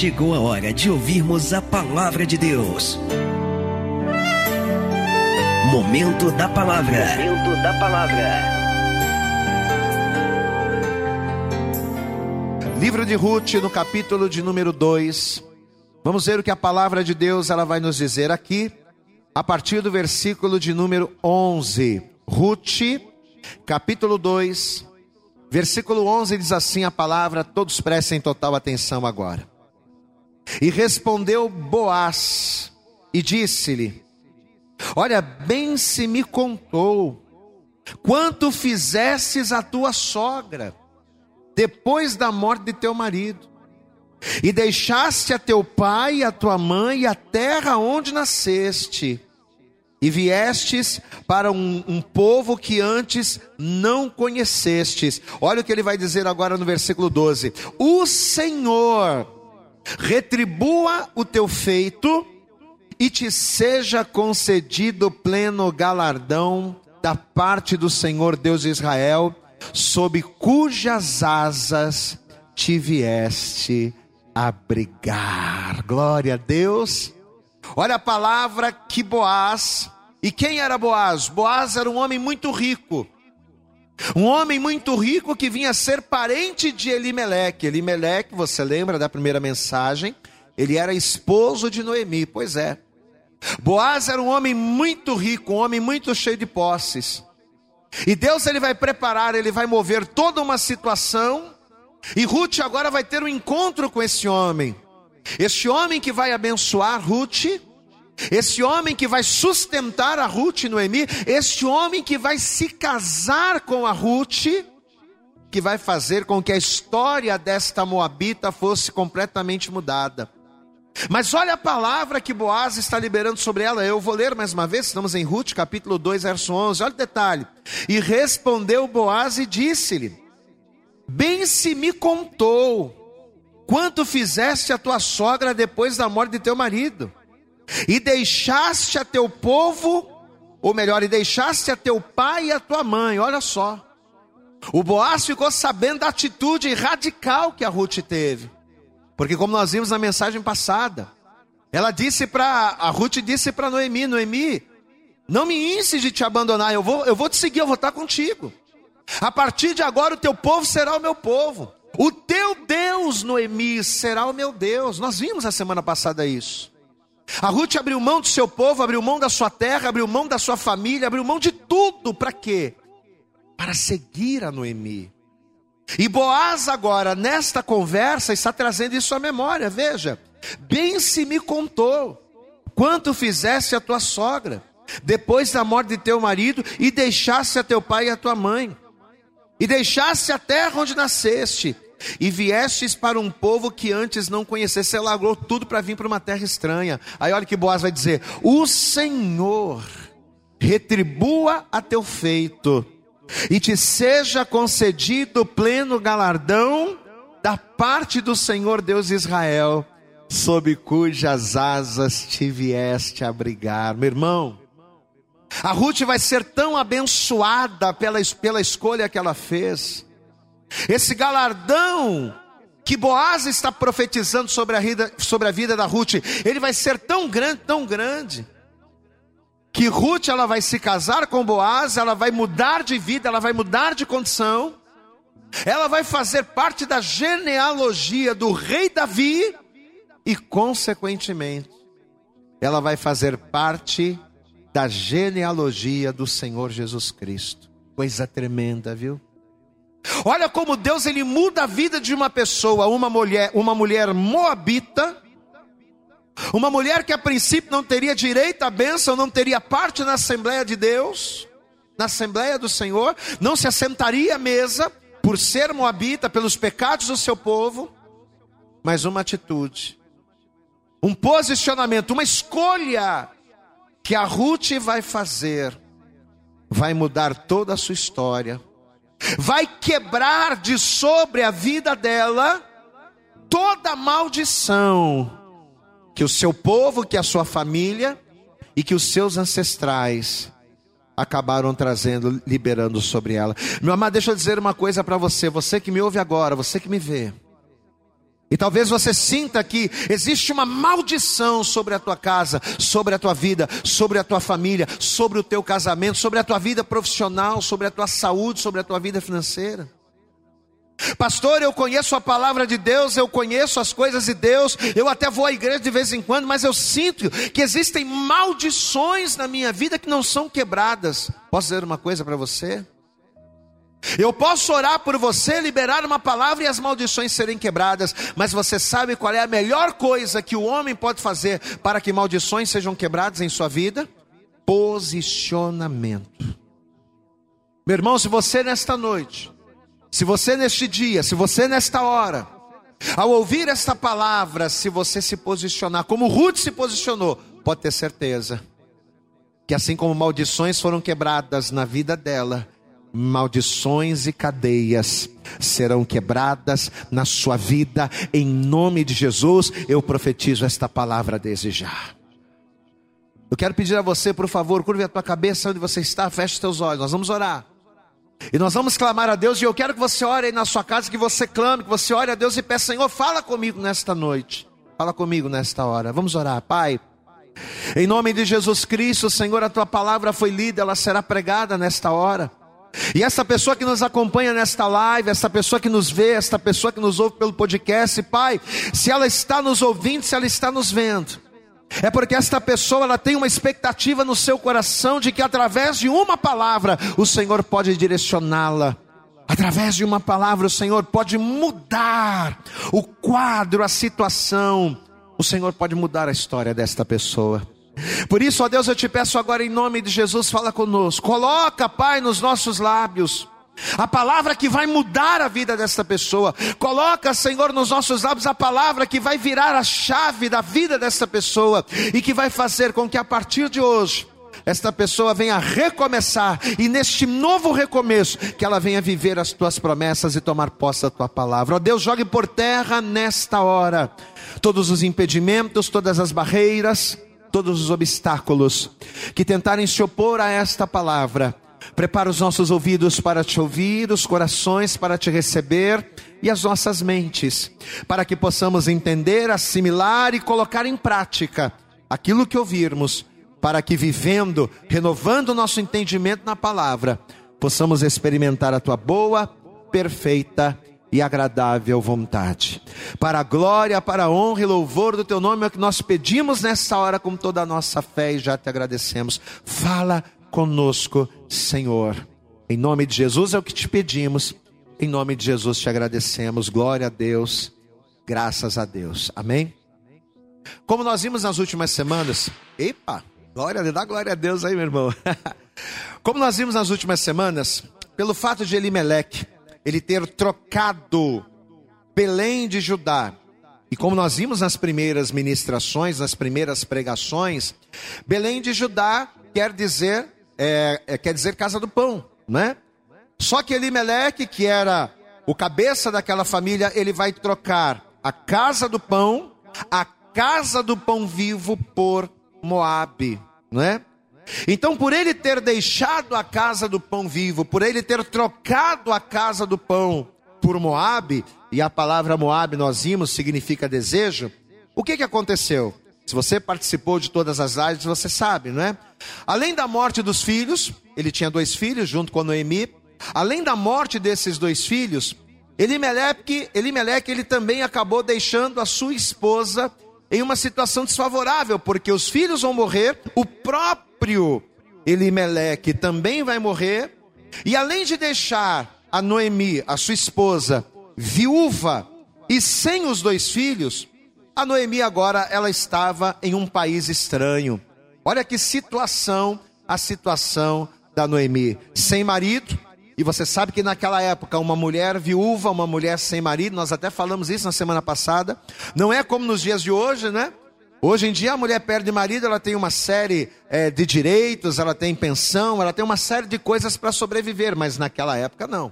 chegou a hora de ouvirmos a palavra de Deus. Momento da palavra. Momento da palavra. Livro de Ruth, no capítulo de número 2. Vamos ver o que a palavra de Deus ela vai nos dizer aqui, a partir do versículo de número 11. Ruth, capítulo 2, versículo 11 diz assim a palavra, todos prestem total atenção agora. E respondeu Boaz e disse-lhe: Olha, bem se me contou quanto fizestes a tua sogra depois da morte de teu marido, e deixaste a teu pai e a tua mãe e a terra onde nasceste, e viestes para um, um, povo que antes não conhecestes. Olha o que ele vai dizer agora no versículo 12: O Senhor retribua o teu feito e te seja concedido pleno galardão da parte do Senhor Deus de Israel, sob cujas asas te vieste abrigar. Glória a Deus. Olha a palavra que Boaz. E quem era Boaz? Boaz era um homem muito rico. Um homem muito rico que vinha ser parente de Elimeleque. Elimeleque, você lembra da primeira mensagem? Ele era esposo de Noemi, pois é. Boaz era um homem muito rico, um homem muito cheio de posses. E Deus ele vai preparar, ele vai mover toda uma situação. E Ruth agora vai ter um encontro com esse homem. Este homem que vai abençoar Ruth, esse homem que vai sustentar a Ruth e Noemi, este homem que vai se casar com a Ruth, que vai fazer com que a história desta moabita fosse completamente mudada. Mas olha a palavra que Boaz está liberando sobre ela. Eu vou ler mais uma vez, estamos em Ruth, capítulo 2, verso 11. Olha o detalhe. E respondeu Boaz e disse-lhe: Bem se me contou quanto fizeste a tua sogra depois da morte de teu marido, e deixaste a teu povo, ou melhor, e deixaste a teu pai e a tua mãe. Olha só. O Boaz ficou sabendo da atitude radical que a Ruth teve. Porque como nós vimos na mensagem passada, ela disse para a Ruth disse para Noemi, Noemi, não me inse de te abandonar, eu vou, eu vou te seguir, eu vou estar contigo. A partir de agora o teu povo será o meu povo. O teu Deus, Noemi, será o meu Deus. Nós vimos a semana passada isso. A Ruth abriu mão do seu povo, abriu mão da sua terra, abriu mão da sua família, abriu mão de tudo. Para quê? Para seguir a Noemi. E Boaz agora, nesta conversa, está trazendo isso à memória. Veja, bem se me contou quanto fizesse a tua sogra, depois da morte de teu marido, e deixasse a teu pai e a tua mãe, e deixasse a terra onde nasceste, e viestes para um povo que antes não conhecesse, você largou tudo para vir para uma terra estranha. Aí olha que Boaz vai dizer: O Senhor retribua a teu feito e te seja concedido pleno galardão da parte do Senhor Deus de Israel, sob cujas asas te vieste abrigar. Meu irmão, a Ruth vai ser tão abençoada pela, pela escolha que ela fez. Esse galardão que Boaz está profetizando sobre a, vida, sobre a vida da Ruth, ele vai ser tão grande, tão grande que Ruth ela vai se casar com Boaz, ela vai mudar de vida, ela vai mudar de condição, ela vai fazer parte da genealogia do rei Davi e, consequentemente, ela vai fazer parte da genealogia do Senhor Jesus Cristo. Coisa tremenda, viu? Olha como Deus ele muda a vida de uma pessoa, uma mulher, uma mulher moabita, uma mulher que a princípio não teria direito à bênção, não teria parte na Assembleia de Deus, na Assembleia do Senhor, não se assentaria à mesa por ser moabita, pelos pecados do seu povo, mas uma atitude, um posicionamento, uma escolha que a Ruth vai fazer, vai mudar toda a sua história, vai quebrar de sobre a vida dela toda maldição que o seu povo, que a sua família e que os seus ancestrais acabaram trazendo, liberando sobre ela. Meu amado, deixa eu dizer uma coisa para você, você que me ouve agora, você que me vê. E talvez você sinta que existe uma maldição sobre a tua casa, sobre a tua vida, sobre a tua família, sobre o teu casamento, sobre a tua vida profissional, sobre a tua saúde, sobre a tua vida financeira. Pastor, eu conheço a palavra de Deus, eu conheço as coisas de Deus, eu até vou à igreja de vez em quando, mas eu sinto que existem maldições na minha vida que não são quebradas. Posso dizer uma coisa para você? Eu posso orar por você, liberar uma palavra e as maldições serem quebradas, mas você sabe qual é a melhor coisa que o homem pode fazer para que maldições sejam quebradas em sua vida? Posicionamento. Meu irmão, se você nesta noite, se você neste dia, se você nesta hora, ao ouvir esta palavra, se você se posicionar como Ruth se posicionou, pode ter certeza que assim como maldições foram quebradas na vida dela, maldições e cadeias serão quebradas na sua vida, em nome de Jesus. Eu profetizo esta palavra desde já. Eu quero pedir a você, por favor, curve a tua cabeça onde você está, feche os teus olhos, nós vamos orar. E nós vamos clamar a Deus, e eu quero que você ore aí na sua casa, que você clame, que você ore a Deus e peça, Senhor, fala comigo nesta noite, fala comigo nesta hora. Vamos orar, Pai. Em nome de Jesus Cristo, Senhor, a tua palavra foi lida, ela será pregada nesta hora. E essa pessoa que nos acompanha nesta live, essa pessoa que nos vê, essa pessoa que nos ouve pelo podcast, Pai, se ela está nos ouvindo, se ela está nos vendo, é porque esta pessoa ela tem uma expectativa no seu coração de que através de uma palavra o Senhor pode direcioná-la. Através de uma palavra o Senhor pode mudar o quadro, a situação. O Senhor pode mudar a história desta pessoa. Por isso, ó Deus, eu te peço agora em nome de Jesus, fala conosco. Coloca, Pai, nos nossos lábios a palavra que vai mudar a vida desta pessoa. Coloca, Senhor, nos nossos lábios a palavra que vai virar a chave da vida desta pessoa e que vai fazer com que a partir de hoje esta pessoa venha recomeçar e neste novo recomeço que ela venha viver as tuas promessas e tomar posse da tua palavra. Ó Deus, jogue por terra nesta hora todos os impedimentos, todas as barreiras, todos os obstáculos que tentarem se opor a esta palavra. Prepara os nossos ouvidos para te ouvir, os corações para te receber e as nossas mentes, para que possamos entender, assimilar e colocar em prática aquilo que ouvirmos, para que vivendo, renovando nosso entendimento na palavra, possamos experimentar a tua boa, perfeita e agradável vontade. Para a glória, para a honra e louvor do teu nome é o que nós pedimos nessa hora com toda a nossa fé e já te agradecemos. Fala conosco, Senhor. Em nome de Jesus é o que te pedimos. Em nome de Jesus te agradecemos. Glória a Deus. Graças a Deus. Amém. Como nós vimos nas últimas semanas, epa, glória, dá glória a Deus aí, meu irmão. Como nós vimos nas últimas semanas, pelo fato de Elimelech ele ter trocado Belém de Judá. E como nós vimos nas primeiras ministrações, nas primeiras pregações, Belém de Judá quer dizer é, é, quer dizer casa do pão, né? Só que Elimeleque, que era o cabeça daquela família, ele vai trocar a casa do pão, a casa do pão vivo por Moabe, não é? Então, por ele ter deixado a casa do pão vivo, por ele ter trocado a casa do pão por Moabe, e a palavra Moabe nós vimos significa desejo, o que que aconteceu? Se você participou de todas as lives, você sabe, não é? Além da morte dos filhos, ele tinha dois filhos junto com Noemi. Além da morte desses dois filhos, Elimelec, Elimelec ele também acabou deixando a sua esposa em uma situação desfavorável, porque os filhos vão morrer, o próprio Elimelec também vai morrer, e além de deixar a Noemi, a sua esposa, viúva e sem os dois filhos, a Noemi agora ela estava em um país estranho. Olha que situação, a situação da Noemi, sem marido, e você sabe que naquela época, uma mulher viúva, uma mulher sem marido, nós até falamos isso na semana passada, não é como nos dias de hoje, né? Hoje em dia a mulher perde marido, ela tem uma série é, de direitos, ela tem pensão, ela tem uma série de coisas para sobreviver, mas naquela época não.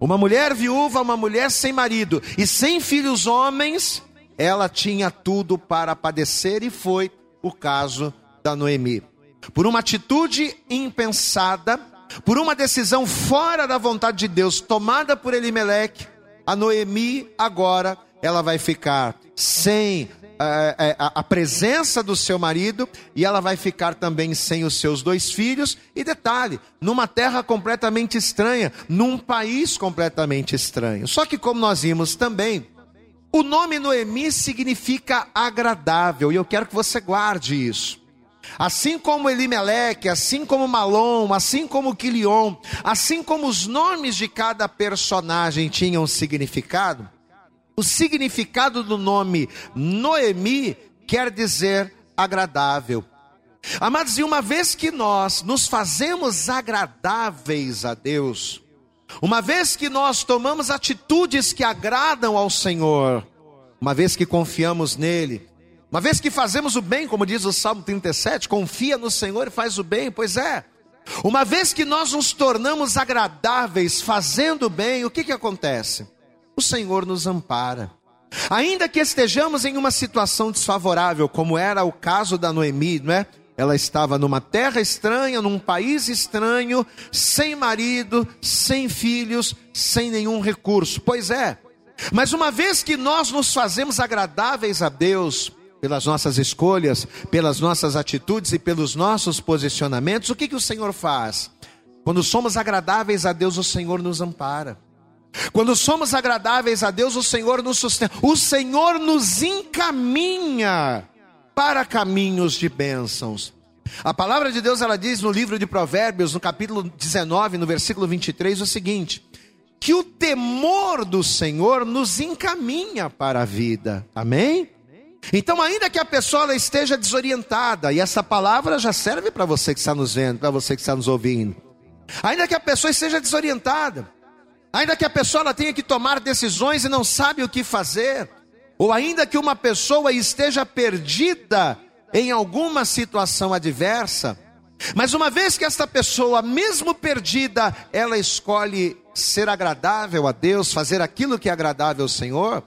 Uma mulher viúva, uma mulher sem marido e sem filhos homens, ela tinha tudo para padecer e foi o caso da Noemi. Por uma atitude impensada, por uma decisão fora da vontade de Deus, tomada por Elimelec, a Noemi agora ela vai ficar sem a, a, a, presença do seu marido e ela vai ficar também sem os seus dois filhos. E detalhe, numa terra completamente estranha, num país completamente estranho. Só que, como nós vimos também, o nome Noemi significa agradável, e eu quero que você guarde isso. Assim como Elimeleque, assim como Malom, assim como Quilion, assim como os nomes de cada personagem tinham significado, o significado do nome Noemi quer dizer agradável. Amados, e uma vez que nós nos fazemos agradáveis a Deus, uma vez que nós tomamos atitudes que agradam ao Senhor, uma vez que confiamos nele, uma vez que fazemos o bem, como diz o Salmo 37, confia no Senhor e faz o bem, pois é. Uma vez que nós nos tornamos agradáveis fazendo o bem, o que que acontece? o Senhor nos ampara. Ainda que estejamos em uma situação desfavorável, como era o caso da Noemi, não é? Ela estava numa terra estranha, num país estranho, sem marido, sem filhos, sem nenhum recurso. Pois é. Mas uma vez que nós nos fazemos agradáveis a Deus, pelas nossas escolhas, pelas nossas atitudes e pelos nossos posicionamentos, o que, que o Senhor faz? Quando somos agradáveis a Deus, o Senhor nos ampara. Quando somos agradáveis a Deus, o Senhor nos sustenta, o Senhor nos encaminha para caminhos de bênçãos. A palavra de Deus ela diz no livro de Provérbios, no capítulo 19, no versículo 23, o seguinte: que o temor do Senhor nos encaminha para a vida. Amém? Então, ainda que a pessoa esteja desorientada, e essa palavra já serve para você que está nos vendo, para você que está nos ouvindo. Ainda que a pessoa esteja desorientada, Ainda que a pessoa tenha que tomar decisões e não sabe o que fazer, ou ainda que uma pessoa esteja perdida em alguma situação adversa, mas uma vez que esta pessoa, mesmo perdida, ela escolhe ser agradável a Deus, fazer aquilo que é agradável ao Senhor,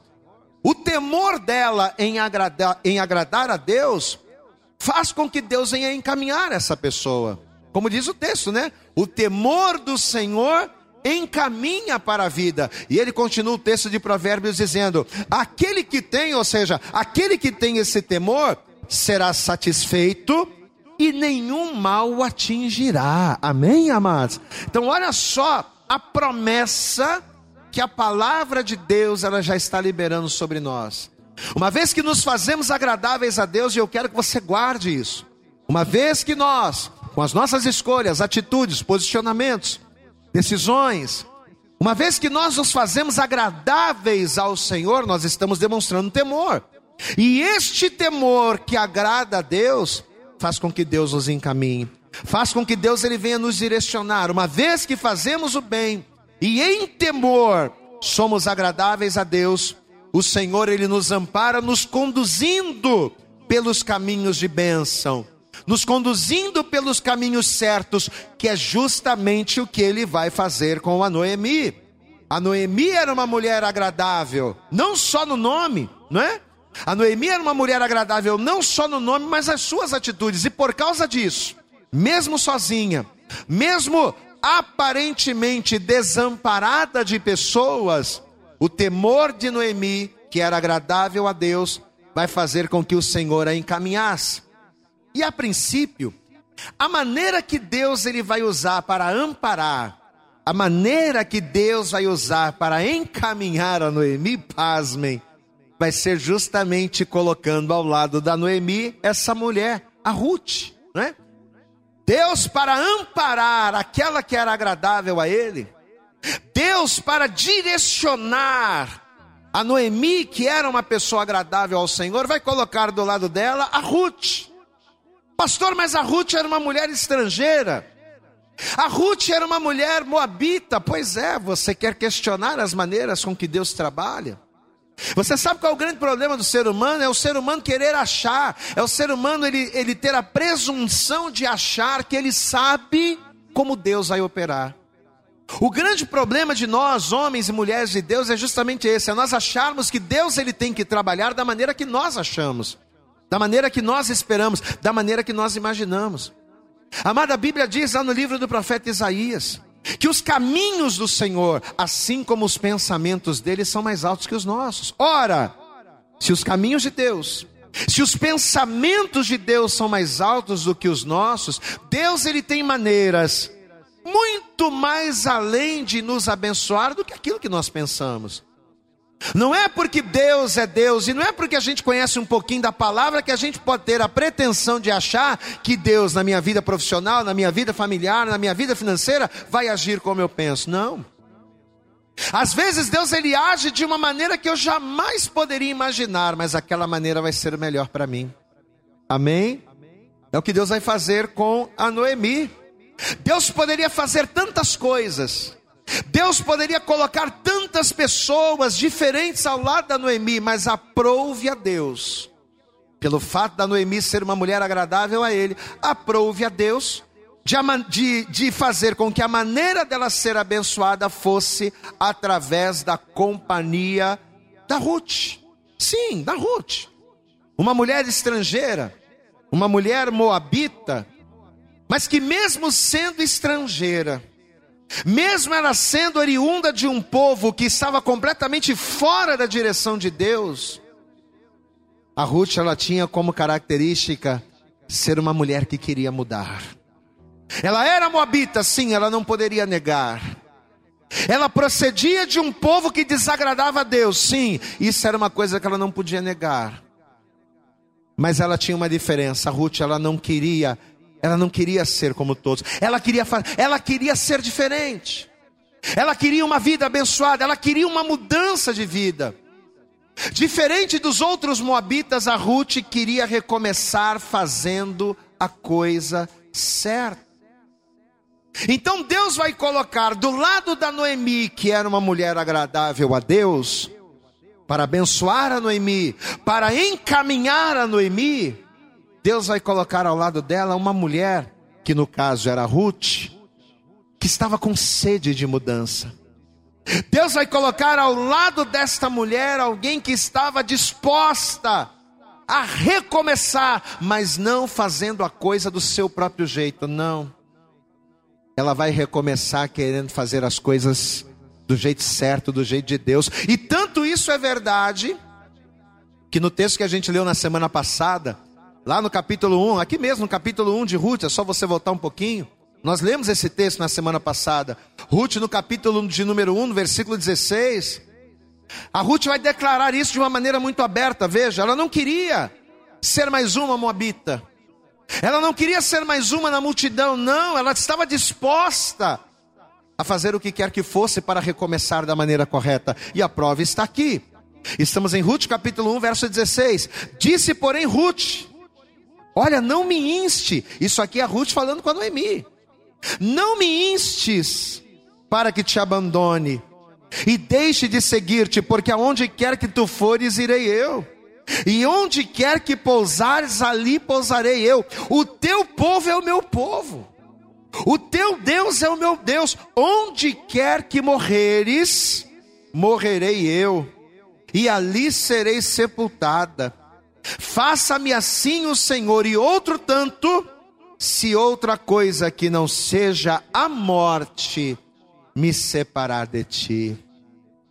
o temor dela em agradar, em agradar a Deus faz com que Deus venha encaminhar essa pessoa. Como diz o texto, né? O temor do Senhor encaminha para a vida. E ele continua o texto de Provérbios dizendo: aquele que tem, ou seja, aquele que tem esse temor, será satisfeito e nenhum mal o atingirá. Amém, amados? Então, olha só a promessa que a palavra de Deus ela já está liberando sobre nós. Uma vez que nos fazemos agradáveis a Deus, e eu quero que você guarde isso. Uma vez que nós, com as nossas escolhas, atitudes, posicionamentos, decisões. Uma vez que nós nos fazemos agradáveis ao Senhor, nós estamos demonstrando temor. E este temor que agrada a Deus faz com que Deus nos encaminhe, faz com que Deus ele venha nos direcionar. Uma vez que fazemos o bem e em temor somos agradáveis a Deus, o Senhor ele nos ampara nos conduzindo pelos caminhos de bênção nos conduzindo pelos caminhos certos, que é justamente o que ele vai fazer com a Noemi. A Noemi era uma mulher agradável, não só no nome, não é? A Noemi era uma mulher agradável não só no nome, mas as suas atitudes, e por causa disso, mesmo sozinha, mesmo aparentemente desamparada de pessoas, o temor de Noemi, que era agradável a Deus, vai fazer com que o Senhor a encaminhasse. E a princípio, a maneira que Deus ele vai usar para amparar, a maneira que Deus vai usar para encaminhar a Noemi, pasmem, vai ser justamente colocando ao lado da Noemi essa mulher, a Ruth, né? Deus para amparar aquela que era agradável a ele, Deus para direcionar a Noemi, que era uma pessoa agradável ao Senhor, vai colocar do lado dela a Ruth. Pastor, mas a Ruth era uma mulher estrangeira. A Ruth era uma mulher moabita. Pois é, você quer questionar as maneiras com que Deus trabalha? Você sabe qual é o grande problema do ser humano? É o ser humano querer achar, é o ser humano ele, ele ter a presunção de achar que ele sabe como Deus vai operar. O grande problema de nós, homens e mulheres de Deus, é justamente esse: é nós acharmos que Deus ele tem que trabalhar da maneira que nós achamos da maneira que nós esperamos, da maneira que nós imaginamos. Amada, a Bíblia diz lá no livro do profeta Isaías, que os caminhos do Senhor, assim como os pensamentos dele, são mais altos que os nossos. Ora, se os caminhos de Deus, se os pensamentos de Deus são mais altos do que os nossos, Deus ele tem maneiras muito mais além de nos abençoar do que aquilo que nós pensamos. Não é porque Deus é Deus e não é porque a gente conhece um pouquinho da palavra que a gente pode ter a pretensão de achar que Deus, na minha vida profissional, na minha vida familiar, na minha vida financeira, vai agir como eu penso. Não. Às vezes Deus ele age de uma maneira que eu jamais poderia imaginar, mas aquela maneira vai ser melhor para mim. Amém? É o que Deus vai fazer com a Noemi. Deus poderia fazer tantas coisas. Deus poderia colocar tantas pessoas diferentes ao lado da Noemi, mas aprouve a Deus, pelo fato da Noemi ser uma mulher agradável a ele, aprouve a Deus de, de, de fazer com que a maneira dela ser abençoada fosse através da companhia da Ruth. Sim, da Ruth. Uma mulher estrangeira, uma mulher moabita, mas que mesmo sendo estrangeira, mesmo ela sendo oriunda de um povo que estava completamente fora da direção de Deus, a Ruth ela tinha como característica ser uma mulher que queria mudar. Ela era moabita, sim, ela não poderia negar. Ela procedia de um povo que desagradava a Deus, sim, isso era uma coisa que ela não podia negar. Mas ela tinha uma diferença, a Ruth ela não queria ela não queria ser como todos. Ela queria, ela queria ser diferente. Ela queria uma vida abençoada. Ela queria uma mudança de vida. Diferente dos outros moabitas, a Ruth queria recomeçar fazendo a coisa certa. Então Deus vai colocar do lado da Noemi, que era uma mulher agradável a Deus, para abençoar a Noemi, para encaminhar a Noemi, Deus vai colocar ao lado dela uma mulher, que no caso era Ruth, que estava com sede de mudança. Deus vai colocar ao lado desta mulher alguém que estava disposta a recomeçar, mas não fazendo a coisa do seu próprio jeito, não. Ela vai recomeçar querendo fazer as coisas do jeito certo, do jeito de Deus. E tanto isso é verdade, que no texto que a gente leu na semana passada, Lá no capítulo 1, aqui mesmo no capítulo 1 de Ruth, é só você voltar um pouquinho. Nós lemos esse texto na semana passada. Ruth, no capítulo de número 1, no versículo 16. A Ruth vai declarar isso de uma maneira muito aberta. Veja, ela não queria ser mais uma moabita. Ela não queria ser mais uma na multidão, não. Ela estava disposta a fazer o que quer que fosse para recomeçar da maneira correta. E a prova está aqui. Estamos em Ruth capítulo 1, verso 16. Disse, porém, Ruth: Olha, não me inste. Isso aqui é Ruth falando com a Noemi. Não me instes para que te abandone e deixe de seguir-te, porque aonde quer que tu fores, irei eu. E onde quer que pousares, ali pousarei eu. O teu povo é o meu povo. O teu Deus é o meu Deus. Onde quer que morreres, morrerei eu. E ali serei sepultada. Faça-me assim o Senhor, e outro tanto, se outra coisa que não seja a morte me separar de ti.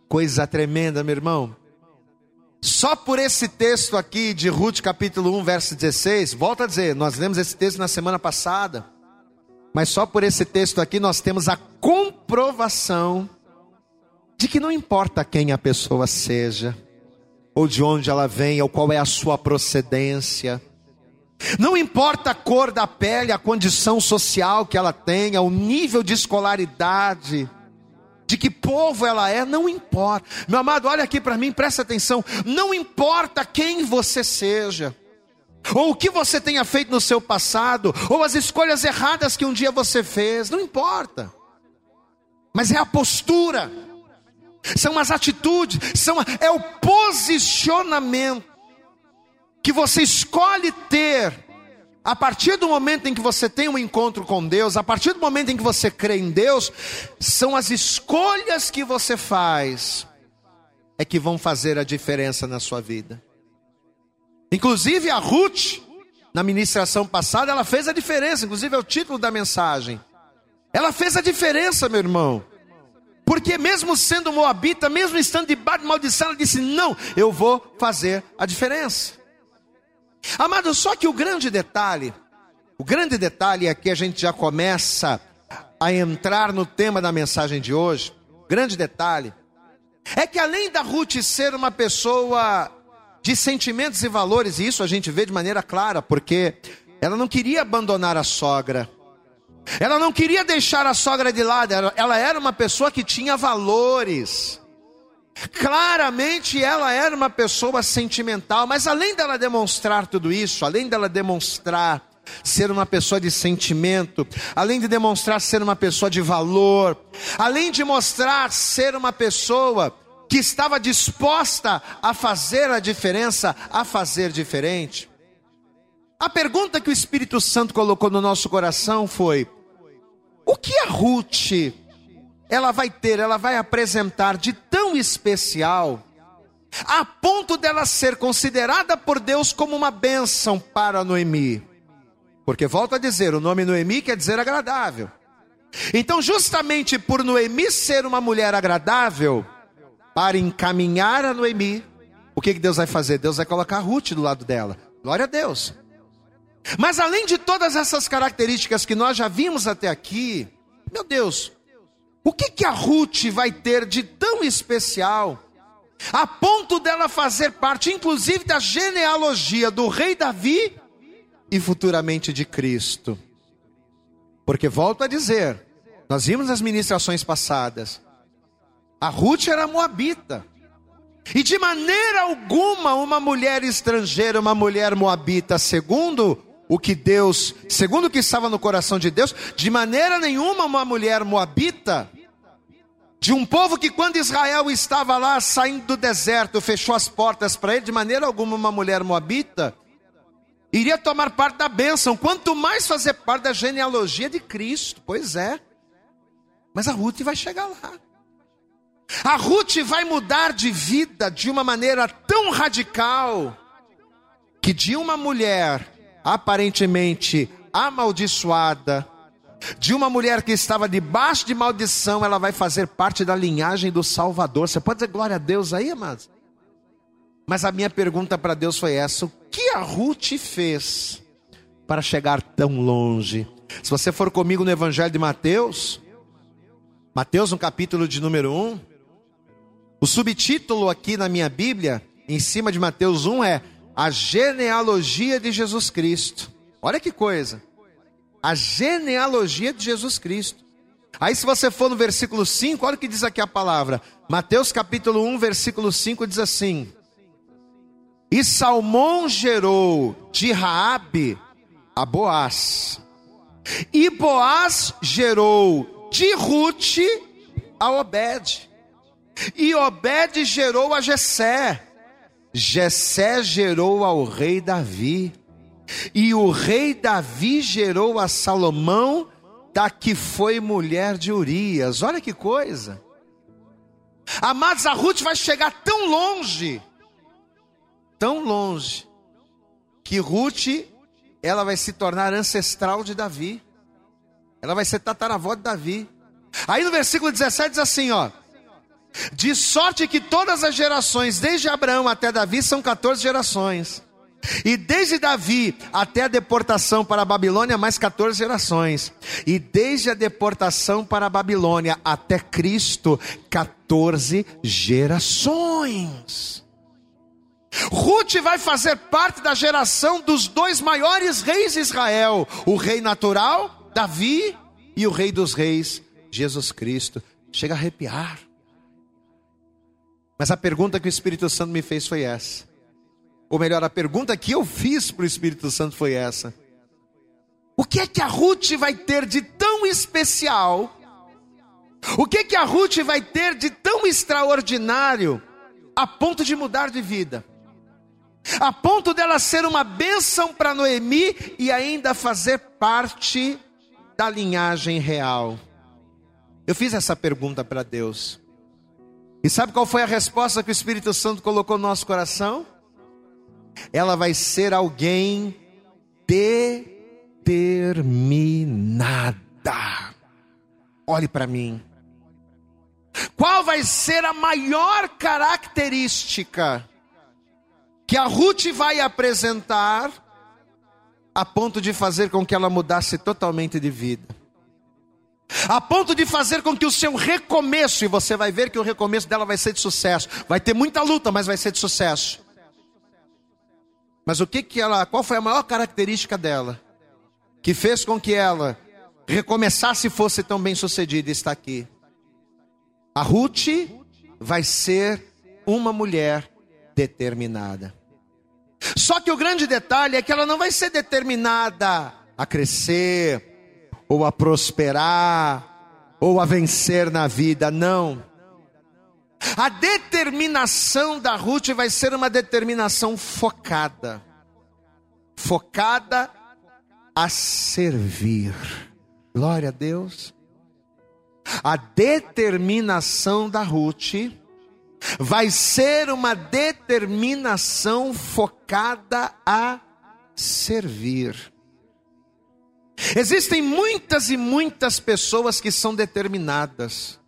Coisa tremenda, meu irmão. Só por esse texto aqui de Ruth, capítulo 1, verso 16, volta a dizer, nós lemos esse texto na semana passada, mas só por esse texto aqui nós temos a comprovação de que não importa quem a pessoa seja, ou de onde ela vem, ou qual é a sua procedência. Não importa a cor da pele, a condição social que ela tenha, o nível de escolaridade, de que povo ela é, não importa. Meu amado, olha aqui para mim, presta atenção. Não importa quem você seja, ou o que você tenha feito no seu passado, ou as escolhas erradas que um dia você fez, não importa. Mas é a postura são as atitudes, são, é o posicionamento que você escolhe ter a partir do momento em que você tem um encontro com Deus, a partir do momento em que você crê em Deus, são as escolhas que você faz é que vão fazer a diferença na sua vida. Inclusive a Ruth, na ministração passada, ela fez a diferença, inclusive é o título da mensagem. Ela fez a diferença, meu irmão. Porque mesmo sendo moabita, mesmo estando debaixo de maldição, ela disse: Não, eu vou fazer a diferença. Amado, só que o grande detalhe, o grande detalhe é que a gente já começa a entrar no tema da mensagem de hoje. Grande detalhe é que além da Ruth ser uma pessoa de sentimentos e valores, e isso a gente vê de maneira clara, porque ela não queria abandonar a sogra. Ela não queria deixar a sogra de lado, ela era uma pessoa que tinha valores. Claramente ela era uma pessoa sentimental, mas além dela demonstrar tudo isso, além dela demonstrar ser uma pessoa de sentimento, além de demonstrar ser uma pessoa de valor, além de mostrar ser uma pessoa que estava disposta a fazer a diferença, a fazer diferente. A pergunta que o Espírito Santo colocou no nosso coração foi: o que a Ruth ela vai ter, ela vai apresentar de tão especial, a ponto dela ser considerada por Deus como uma bênção para Noemi? Porque volto a dizer, o nome Noemi quer dizer agradável. Então, justamente por Noemi ser uma mulher agradável, para encaminhar a Noemi, o que, que Deus vai fazer? Deus vai colocar Ruth do lado dela. Glória a Deus. Mas além de todas essas características que nós já vimos até aqui, meu Deus, o que, que a Ruth vai ter de tão especial, a ponto dela fazer parte, inclusive, da genealogia do rei Davi e futuramente de Cristo? Porque volto a dizer, nós vimos nas ministrações passadas, a Ruth era moabita. E de maneira alguma uma mulher estrangeira, uma mulher moabita, segundo o que Deus, segundo o que estava no coração de Deus, de maneira nenhuma uma mulher moabita, de um povo que quando Israel estava lá saindo do deserto, fechou as portas para ele, de maneira alguma uma mulher moabita iria tomar parte da bênção, quanto mais fazer parte da genealogia de Cristo. Pois é. Mas a Ruth vai chegar lá. A Ruth vai mudar de vida de uma maneira tão radical que de uma mulher aparentemente amaldiçoada, de uma mulher que estava debaixo de maldição, ela vai fazer parte da linhagem do Salvador. Você pode dizer glória a Deus aí, amados? Mas a minha pergunta para Deus foi essa: o que a Ruth fez para chegar tão longe? Se você for comigo no Evangelho de Mateus, Mateus no capítulo de número 1, o subtítulo aqui na minha Bíblia, em cima de Mateus 1, é a genealogia de Jesus Cristo. Olha que coisa. A genealogia de Jesus Cristo. Aí, se você for no versículo 5, olha o que diz aqui a palavra. Mateus capítulo 1, versículo 5 diz assim: E Salmão gerou de Raabe a Boaz. E Boaz gerou de Ruth a Obed. E Obed gerou a Jessé. Jessé gerou ao rei Davi, e o rei Davi gerou a Salomão, da que foi mulher de Urias. Olha que coisa. Amados, a Ruth vai chegar tão longe, tão longe, que Ruth, ela vai se tornar ancestral de Davi. Ela vai ser tataravó de Davi. Aí no versículo 17 diz assim, ó: de sorte que todas as gerações, desde Abraão até Davi, são 14 gerações. E desde Davi até a deportação para a Babilônia, mais 14 gerações. E desde a deportação para a Babilônia até Cristo, 14 gerações. Ruth vai fazer parte da geração dos dois maiores reis de Israel: o rei natural, Davi, e o rei dos reis, Jesus Cristo. Chega a arrepiar. Mas a pergunta que o Espírito Santo me fez foi essa. Ou melhor, a pergunta que eu fiz para o Espírito Santo foi essa: O que é que a Ruth vai ter de tão especial? O que é que a Ruth vai ter de tão extraordinário a ponto de mudar de vida? A ponto dela ser uma bênção para Noemi e ainda fazer parte da linhagem real. Eu fiz essa pergunta para Deus. E sabe qual foi a resposta que o Espírito Santo colocou no nosso coração? Ela vai ser alguém determinada. olhe para mim. Qual vai ser a maior característica que a Ruth vai apresentar a ponto de fazer com que ela mudasse totalmente de vida? A ponto de fazer com que o seu recomeço, e você vai ver que o recomeço dela vai ser de sucesso, vai ter muita luta, mas vai ser de sucesso. Mas o que que ela, qual foi a maior característica dela que fez com que ela recomeçasse e fosse tão bem sucedida? Está aqui. A Ruth vai ser uma mulher determinada. Só que o grande detalhe é que ela não vai ser determinada a crescer, ou a prosperar, ou a vencer na vida, não. A determinação da Ruth vai ser uma determinação focada focada a servir. Glória a Deus. A determinação da Ruth vai ser uma determinação focada a servir. Existem muitas e muitas pessoas que são determinadas,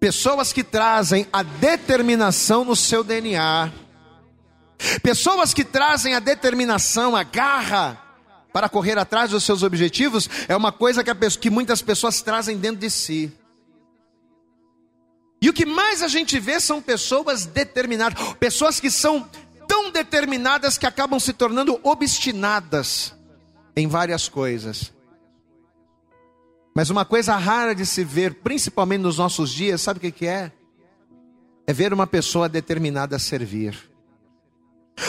pessoas que trazem a determinação no seu DNA, pessoas que trazem a determinação, a garra, para correr atrás dos seus objetivos é uma coisa que, que muitas pessoas trazem dentro de si. E o que mais a gente vê são pessoas determinadas, pessoas que são tão determinadas que acabam se tornando obstinadas em várias coisas. Mas uma coisa rara de se ver, principalmente nos nossos dias, sabe o que é? É ver uma pessoa determinada a servir.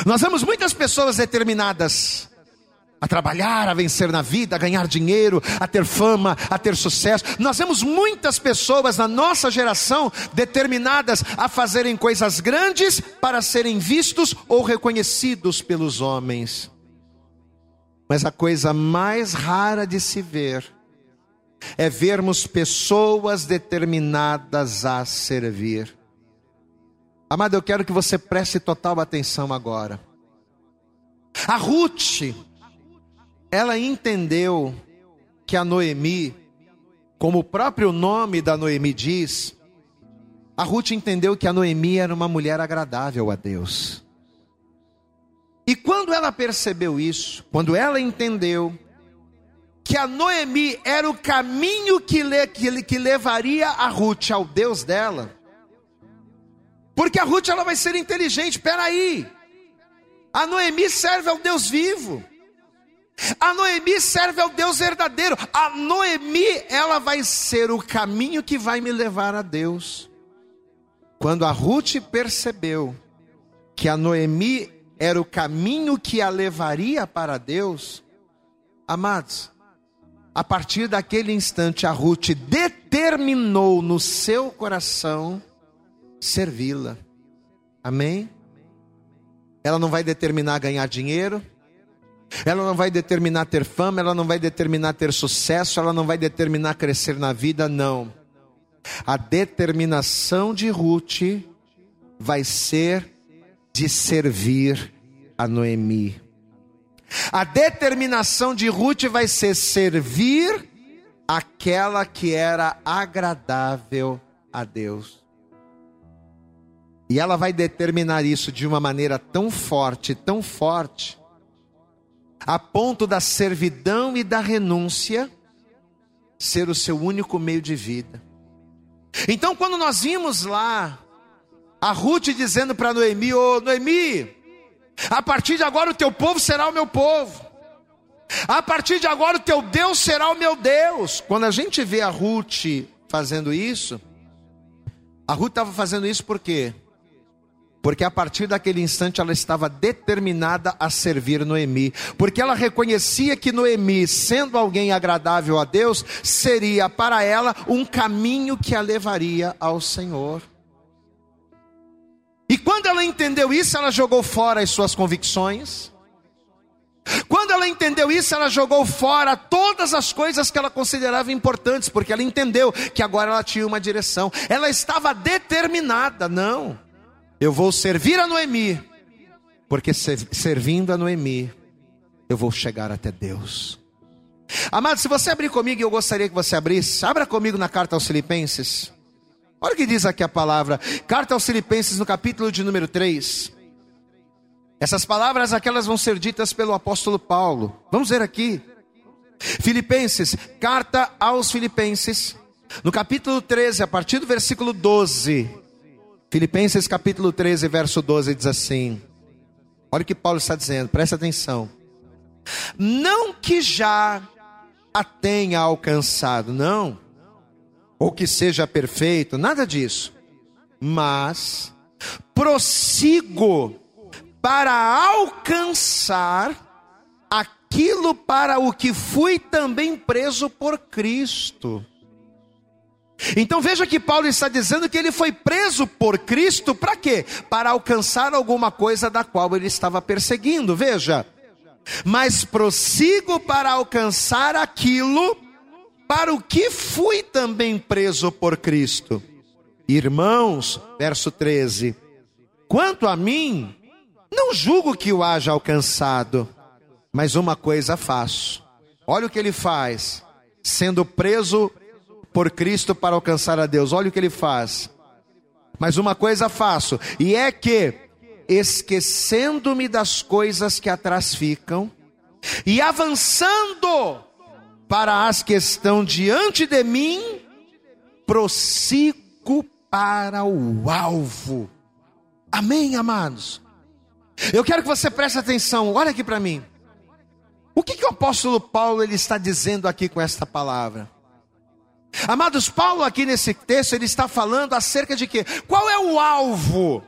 Nós vemos muitas pessoas determinadas a trabalhar, a vencer na vida, a ganhar dinheiro, a ter fama, a ter sucesso. Nós vemos muitas pessoas na nossa geração determinadas a fazerem coisas grandes para serem vistos ou reconhecidos pelos homens. Mas a coisa mais rara de se ver é vermos pessoas determinadas a servir. Amado, eu quero que você preste total atenção agora. A Ruth, ela entendeu que a Noemi, como o próprio nome da Noemi diz, a Ruth entendeu que a Noemi era uma mulher agradável a Deus. E quando ela percebeu isso, quando ela entendeu que a Noemi era o caminho que, le, que, que levaria a Ruth ao Deus dela, porque a Ruth ela vai ser inteligente, peraí, a Noemi serve ao Deus vivo. A Noemi serve ao Deus verdadeiro. A Noemi, ela vai ser o caminho que vai me levar a Deus. Quando a Ruth percebeu que a Noemi era o caminho que a levaria para Deus, amados, a partir daquele instante a Ruth determinou no seu coração servi-la. Amém? Ela não vai determinar ganhar dinheiro, ela não vai determinar ter fama, ela não vai determinar ter sucesso, ela não vai determinar crescer na vida, não. A determinação de Ruth vai ser de servir a Noemi. A determinação de Ruth vai ser servir aquela que era agradável a Deus. E ela vai determinar isso de uma maneira tão forte, tão forte, a ponto da servidão e da renúncia ser o seu único meio de vida. Então, quando nós vimos lá a Ruth dizendo para Noemi: Ô oh, Noemi, a partir de agora o teu povo será o meu povo, a partir de agora o teu Deus será o meu Deus. Quando a gente vê a Ruth fazendo isso, a Ruth estava fazendo isso por quê? porque a partir daquele instante ela estava determinada a servir Noemi, porque ela reconhecia que Noemi, sendo alguém agradável a Deus, seria para ela um caminho que a levaria ao Senhor. E quando ela entendeu isso, ela jogou fora as suas convicções. Quando ela entendeu isso, ela jogou fora todas as coisas que ela considerava importantes, porque ela entendeu que agora ela tinha uma direção. Ela estava determinada, não. Eu vou servir a Noemi, porque servindo a Noemi, eu vou chegar até Deus. Amado, se você abrir comigo, eu gostaria que você abrisse, abra comigo na carta aos Filipenses. Olha o que diz aqui a palavra. Carta aos Filipenses, no capítulo de número 3. Essas palavras aquelas vão ser ditas pelo apóstolo Paulo. Vamos ver aqui. Filipenses, carta aos Filipenses, no capítulo 13, a partir do versículo 12. Filipenses capítulo 13, verso 12 diz assim: Olha o que Paulo está dizendo, presta atenção. Não que já a tenha alcançado, não, ou que seja perfeito, nada disso, mas prossigo para alcançar aquilo para o que fui também preso por Cristo. Então veja que Paulo está dizendo que ele foi preso por Cristo para quê? Para alcançar alguma coisa da qual ele estava perseguindo. Veja, mas prossigo para alcançar aquilo para o que fui também preso por Cristo. Irmãos, verso 13: Quanto a mim, não julgo que o haja alcançado, mas uma coisa faço. Olha o que ele faz, sendo preso por Cristo para alcançar a Deus. Olha o que ele faz. Mas uma coisa faço, e é que, esquecendo-me das coisas que atrás ficam, e avançando para as que estão diante de mim, prossigo para o alvo. Amém, amados? Eu quero que você preste atenção, olha aqui para mim. O que, que o apóstolo Paulo ele está dizendo aqui com esta palavra? Amados, Paulo aqui nesse texto ele está falando acerca de quê? Qual é o alvo?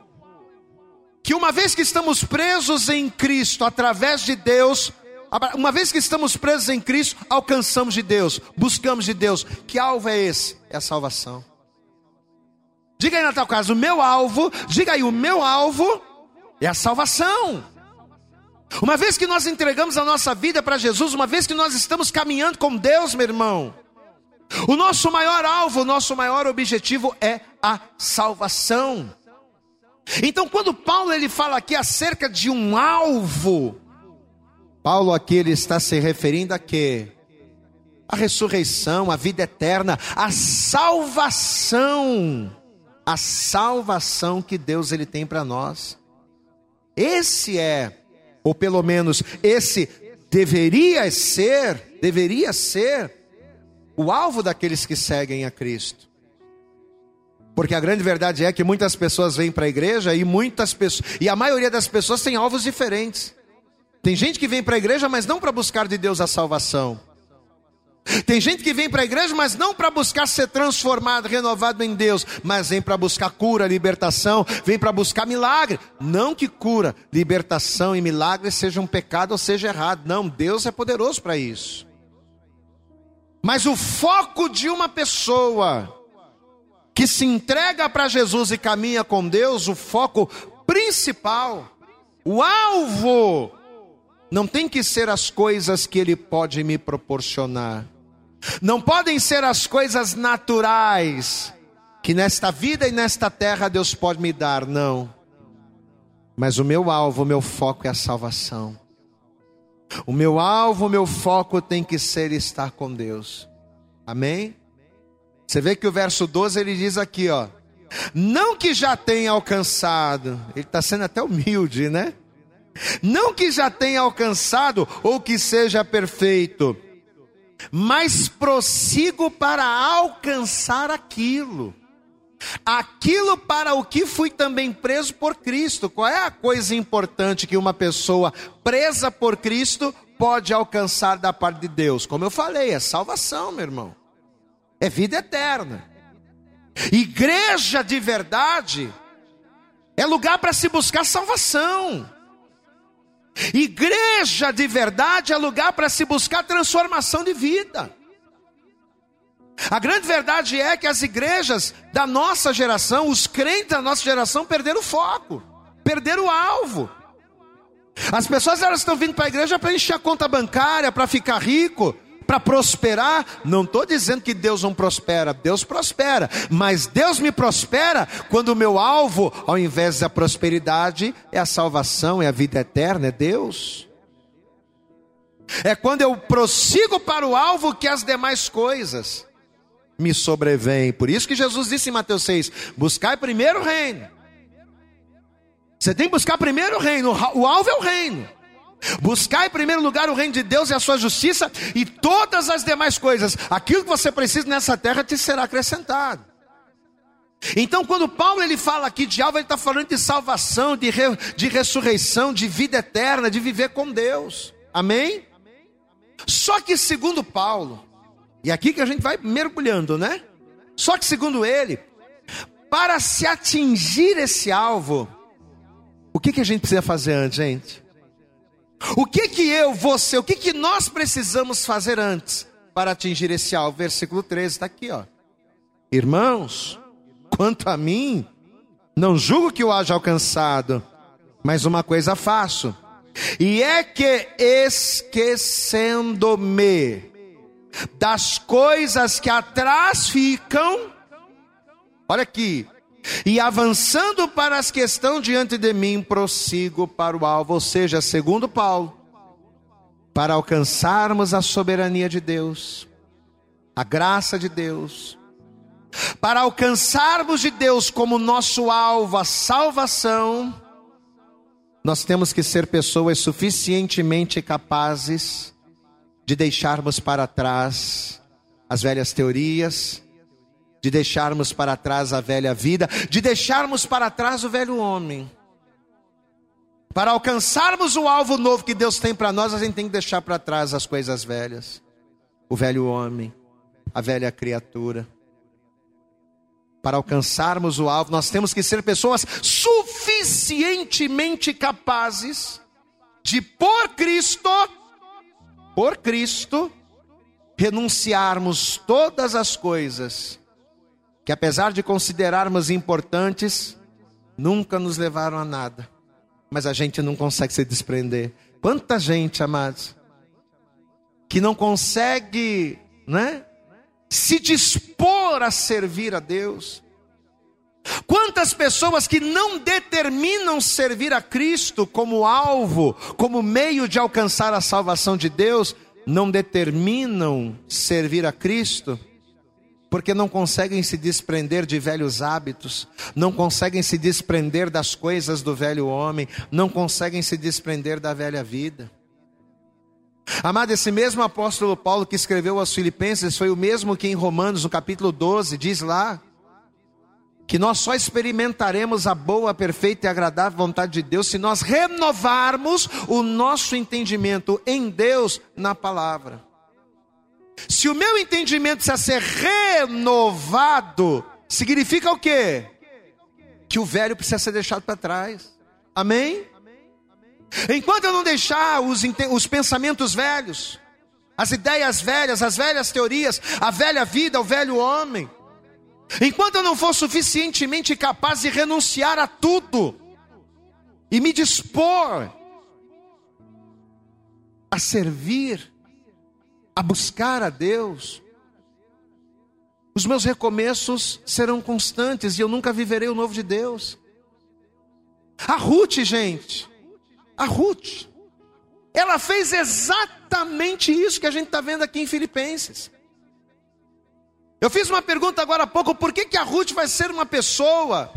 Que uma vez que estamos presos em Cristo, através de Deus, uma vez que estamos presos em Cristo, alcançamos de Deus, buscamos de Deus. Que alvo é esse? É a salvação. Diga aí na tua casa, o meu alvo, diga aí, o meu alvo é a salvação. Uma vez que nós entregamos a nossa vida para Jesus, uma vez que nós estamos caminhando com Deus, meu irmão, o nosso maior alvo, o nosso maior objetivo é a salvação. Então, quando Paulo ele fala aqui acerca de um alvo, Paulo aqui ele está se referindo a quê? A ressurreição, a vida eterna, a salvação, a salvação que Deus ele tem para nós. Esse é ou pelo menos esse deveria ser, deveria ser o alvo daqueles que seguem a Cristo. Porque a grande verdade é que muitas pessoas vêm para a igreja e muitas pessoas, e a maioria das pessoas tem alvos diferentes. Tem gente que vem para a igreja, mas não para buscar de Deus a salvação. Tem gente que vem para a igreja, mas não para buscar ser transformado, renovado em Deus, mas vem para buscar cura, libertação, vem para buscar milagre. Não que cura, libertação e milagre seja um pecado ou seja errado. Não, Deus é poderoso para isso. Mas o foco de uma pessoa que se entrega para Jesus e caminha com Deus, o foco principal, o alvo, não tem que ser as coisas que Ele pode me proporcionar não podem ser as coisas naturais que nesta vida e nesta terra Deus pode me dar, não. Mas o meu alvo, o meu foco é a salvação. O meu alvo, o meu foco tem que ser estar com Deus. Amém? Você vê que o verso 12 ele diz aqui, ó. Não que já tenha alcançado, ele está sendo até humilde, né? Não que já tenha alcançado ou que seja perfeito mas prossigo para alcançar aquilo. Aquilo para o que fui também preso por Cristo. Qual é a coisa importante que uma pessoa presa por Cristo pode alcançar da parte de Deus? Como eu falei, é salvação, meu irmão. É vida eterna. Igreja de verdade é lugar para se buscar salvação. Igreja de verdade é lugar para se buscar transformação de vida. A grande verdade é que as igrejas da nossa geração, os crentes da nossa geração, perderam o foco, perderam o alvo. As pessoas elas estão vindo para a igreja para encher a conta bancária, para ficar rico, para prosperar, não estou dizendo que Deus não prospera, Deus prospera, mas Deus me prospera quando o meu alvo, ao invés da prosperidade, é a salvação, é a vida eterna, é Deus. É quando eu prossigo para o alvo que as demais coisas me sobrevêm. Por isso que Jesus disse em Mateus 6: buscai primeiro o reino. Você tem que buscar primeiro o reino, o alvo é o reino. Buscar em primeiro lugar o reino de Deus e a sua justiça, e todas as demais coisas, aquilo que você precisa nessa terra te será acrescentado. Então, quando Paulo ele fala aqui de alvo, ele está falando de salvação, de, re, de ressurreição, de vida eterna, de viver com Deus. Amém? Só que segundo Paulo, e aqui que a gente vai mergulhando, né? Só que segundo ele, para se atingir esse alvo, o que, que a gente precisa fazer antes, gente? O que que eu, você, o que que nós precisamos fazer antes para atingir esse alvo? Versículo 13 está aqui, ó. Irmãos, quanto a mim, não julgo que eu haja alcançado, mas uma coisa faço, e é que esquecendo-me das coisas que atrás ficam, olha aqui, e avançando para as questões diante de mim, prossigo para o alvo, ou seja, segundo Paulo, para alcançarmos a soberania de Deus, a graça de Deus, para alcançarmos de Deus como nosso alvo a salvação, nós temos que ser pessoas suficientemente capazes de deixarmos para trás as velhas teorias, de deixarmos para trás a velha vida, de deixarmos para trás o velho homem. Para alcançarmos o alvo novo que Deus tem para nós, a gente tem que deixar para trás as coisas velhas, o velho homem, a velha criatura. Para alcançarmos o alvo, nós temos que ser pessoas suficientemente capazes de, por Cristo, por Cristo, renunciarmos todas as coisas que apesar de considerarmos importantes, nunca nos levaram a nada. Mas a gente não consegue se desprender. Quanta gente, amados, que não consegue, né? Se dispor a servir a Deus. Quantas pessoas que não determinam servir a Cristo como alvo, como meio de alcançar a salvação de Deus, não determinam servir a Cristo porque não conseguem se desprender de velhos hábitos, não conseguem se desprender das coisas do velho homem, não conseguem se desprender da velha vida. Amado, esse mesmo apóstolo Paulo que escreveu aos Filipenses foi o mesmo que em Romanos, no capítulo 12, diz lá que nós só experimentaremos a boa, perfeita e agradável vontade de Deus se nós renovarmos o nosso entendimento em Deus na palavra. Se o meu entendimento precisa ser renovado, significa o quê? Que o velho precisa ser deixado para trás. Amém? Enquanto eu não deixar os, os pensamentos velhos, as ideias velhas, as velhas teorias, a velha vida, o velho homem, enquanto eu não for suficientemente capaz de renunciar a tudo e me dispor a servir a buscar a Deus, os meus recomeços serão constantes e eu nunca viverei o novo de Deus. A Ruth, gente, a Ruth, ela fez exatamente isso que a gente está vendo aqui em Filipenses. Eu fiz uma pergunta agora há pouco: por que, que a Ruth vai ser uma pessoa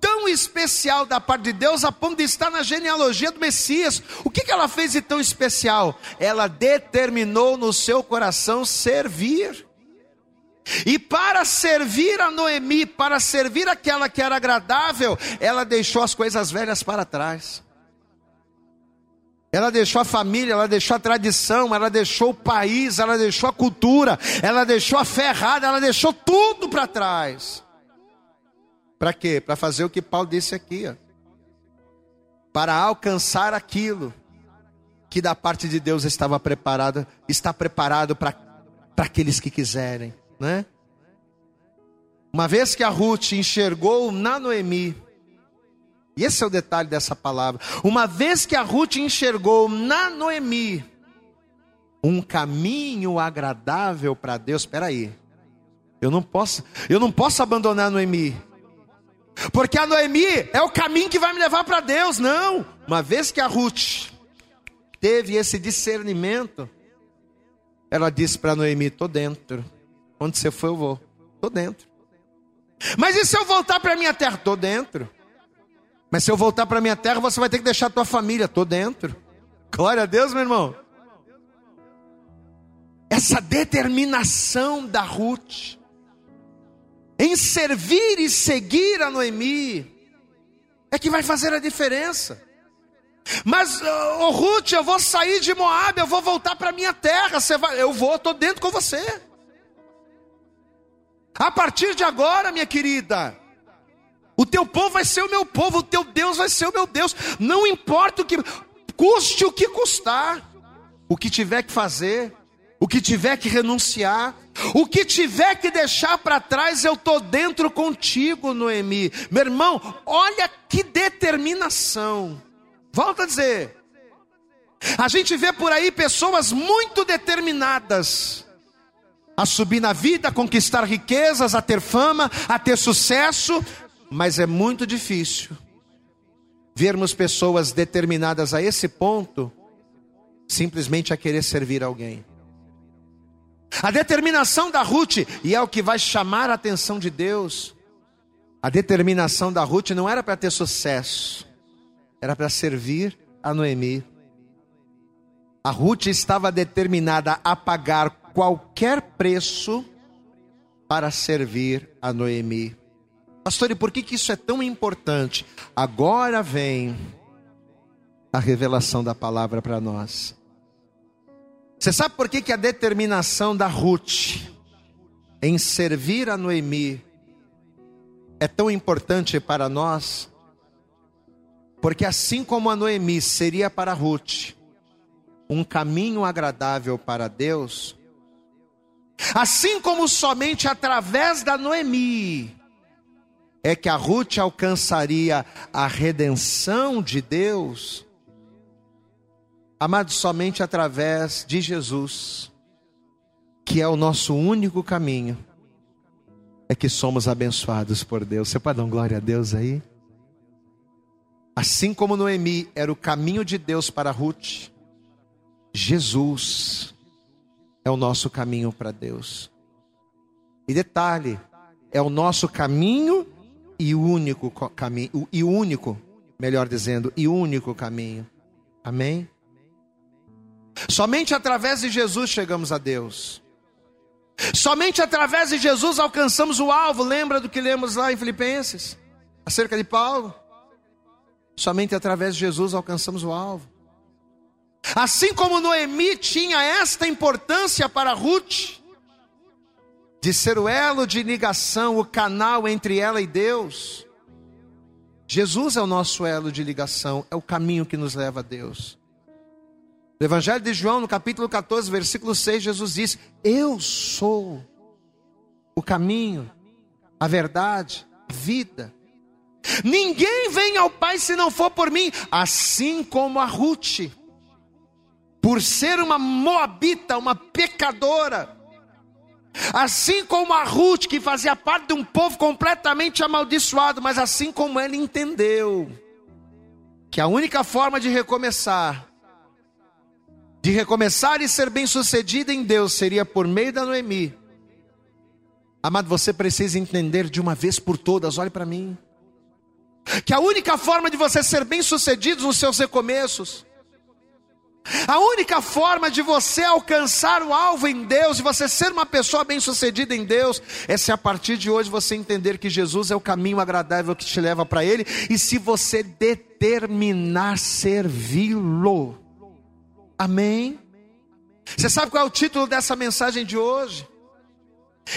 tão especial da parte de Deus a ponto de estar na genealogia do Messias. O que, que ela fez de tão especial? Ela determinou no seu coração servir. E para servir a Noemi, para servir aquela que era agradável, ela deixou as coisas velhas para trás. Ela deixou a família, ela deixou a tradição, ela deixou o país, ela deixou a cultura, ela deixou a fé errada, ela deixou tudo para trás. Para quê? Para fazer o que Paulo disse aqui, ó. Para alcançar aquilo que da parte de Deus estava preparado, está preparado para aqueles que quiserem, né? Uma vez que a Ruth enxergou na Noemi, e esse é o detalhe dessa palavra, uma vez que a Ruth enxergou na Noemi um caminho agradável para Deus, espera aí. Eu não posso, eu não posso abandonar Noemi. Porque a Noemi é o caminho que vai me levar para Deus. Não. Uma vez que a Ruth teve esse discernimento, ela disse para Noemi: Estou dentro. Onde você foi, eu vou. Estou dentro. Mas e se eu voltar para minha terra? Estou dentro. Mas se eu voltar para minha terra, você vai ter que deixar a tua família. Estou dentro. Glória a Deus, meu irmão. Essa determinação da Ruth em servir e seguir a Noemi é que vai fazer a diferença. Mas, oh, Ruth, eu vou sair de Moab, eu vou voltar para minha terra. Você vai, eu vou, estou dentro com você. A partir de agora, minha querida, o teu povo vai ser o meu povo, o teu Deus vai ser o meu Deus. Não importa o que custe o que custar, o que tiver que fazer, o que tiver que renunciar, o que tiver que deixar para trás, eu estou dentro contigo, Noemi. Meu irmão, olha que determinação. Volta a dizer. A gente vê por aí pessoas muito determinadas a subir na vida, a conquistar riquezas, a ter fama, a ter sucesso, mas é muito difícil vermos pessoas determinadas a esse ponto simplesmente a querer servir alguém. A determinação da Ruth, e é o que vai chamar a atenção de Deus, a determinação da Ruth não era para ter sucesso, era para servir a Noemi. A Ruth estava determinada a pagar qualquer preço para servir a Noemi. Pastor, e por que, que isso é tão importante? Agora vem a revelação da palavra para nós. Você sabe por que, que a determinação da Ruth em servir a Noemi é tão importante para nós? Porque assim como a Noemi seria para Ruth um caminho agradável para Deus, assim como somente através da Noemi é que a Ruth alcançaria a redenção de Deus, Amado, somente através de Jesus, que é o nosso único caminho, é que somos abençoados por Deus. Você pode dar glória a Deus aí? Assim como Noemi era o caminho de Deus para Ruth, Jesus é o nosso caminho para Deus. E detalhe, é o nosso caminho e único caminho, e único, melhor dizendo, e único caminho. Amém? Somente através de Jesus chegamos a Deus. Somente através de Jesus alcançamos o alvo. Lembra do que lemos lá em Filipenses? Acerca de Paulo? Somente através de Jesus alcançamos o alvo. Assim como Noemi tinha esta importância para Ruth, de ser o elo de ligação, o canal entre ela e Deus, Jesus é o nosso elo de ligação, é o caminho que nos leva a Deus. No Evangelho de João, no capítulo 14, versículo 6, Jesus diz: Eu sou o caminho, a verdade, a vida. Ninguém vem ao Pai se não for por mim, assim como a Ruth, por ser uma moabita, uma pecadora, assim como a Ruth, que fazia parte de um povo completamente amaldiçoado, mas assim como ela entendeu que a única forma de recomeçar de recomeçar e ser bem-sucedida em Deus seria por meio da Noemi. Amado, você precisa entender de uma vez por todas, olhe para mim, que a única forma de você ser bem-sucedido nos seus recomeços, a única forma de você alcançar o alvo em Deus, de você ser uma pessoa bem-sucedida em Deus, é se a partir de hoje você entender que Jesus é o caminho agradável que te leva para Ele, e se você determinar servi-lo. Amém? Você sabe qual é o título dessa mensagem de hoje?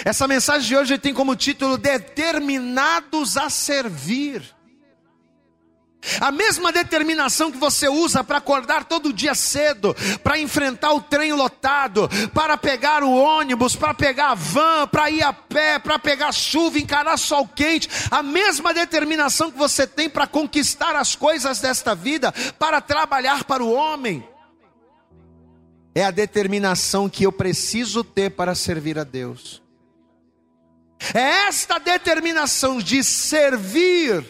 Essa mensagem de hoje tem como título Determinados a Servir. A mesma determinação que você usa para acordar todo dia cedo, para enfrentar o trem lotado, para pegar o ônibus, para pegar a van, para ir a pé, para pegar chuva, encarar sol quente, a mesma determinação que você tem para conquistar as coisas desta vida, para trabalhar para o homem é a determinação que eu preciso ter para servir a Deus. É esta determinação de servir,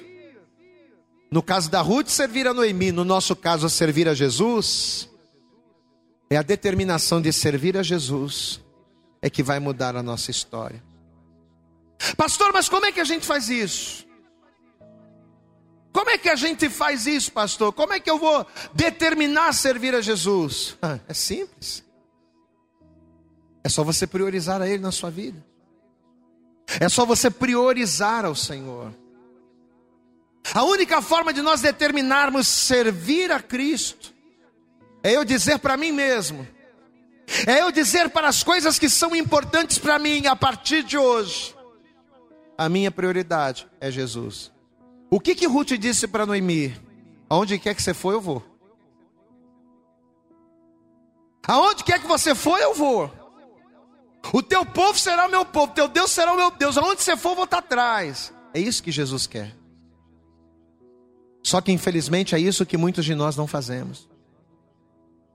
no caso da Ruth, servir a Noemi, no nosso caso, servir a Jesus, É a determinação de servir a Jesus é que vai mudar a nossa história. Pastor, mas como é que a gente faz isso? Como é que a gente faz isso, pastor? Como é que eu vou determinar servir a Jesus? Ah, é simples. É só você priorizar a Ele na sua vida. É só você priorizar ao Senhor. A única forma de nós determinarmos servir a Cristo é eu dizer para mim mesmo, é eu dizer para as coisas que são importantes para mim a partir de hoje, a minha prioridade é Jesus. O que que Ruth disse para Noemi? Aonde quer que você for, eu vou. Aonde quer que você for, eu vou. O teu povo será o meu povo, teu Deus será o meu Deus. Aonde você for, eu vou estar atrás. É isso que Jesus quer. Só que infelizmente é isso que muitos de nós não fazemos.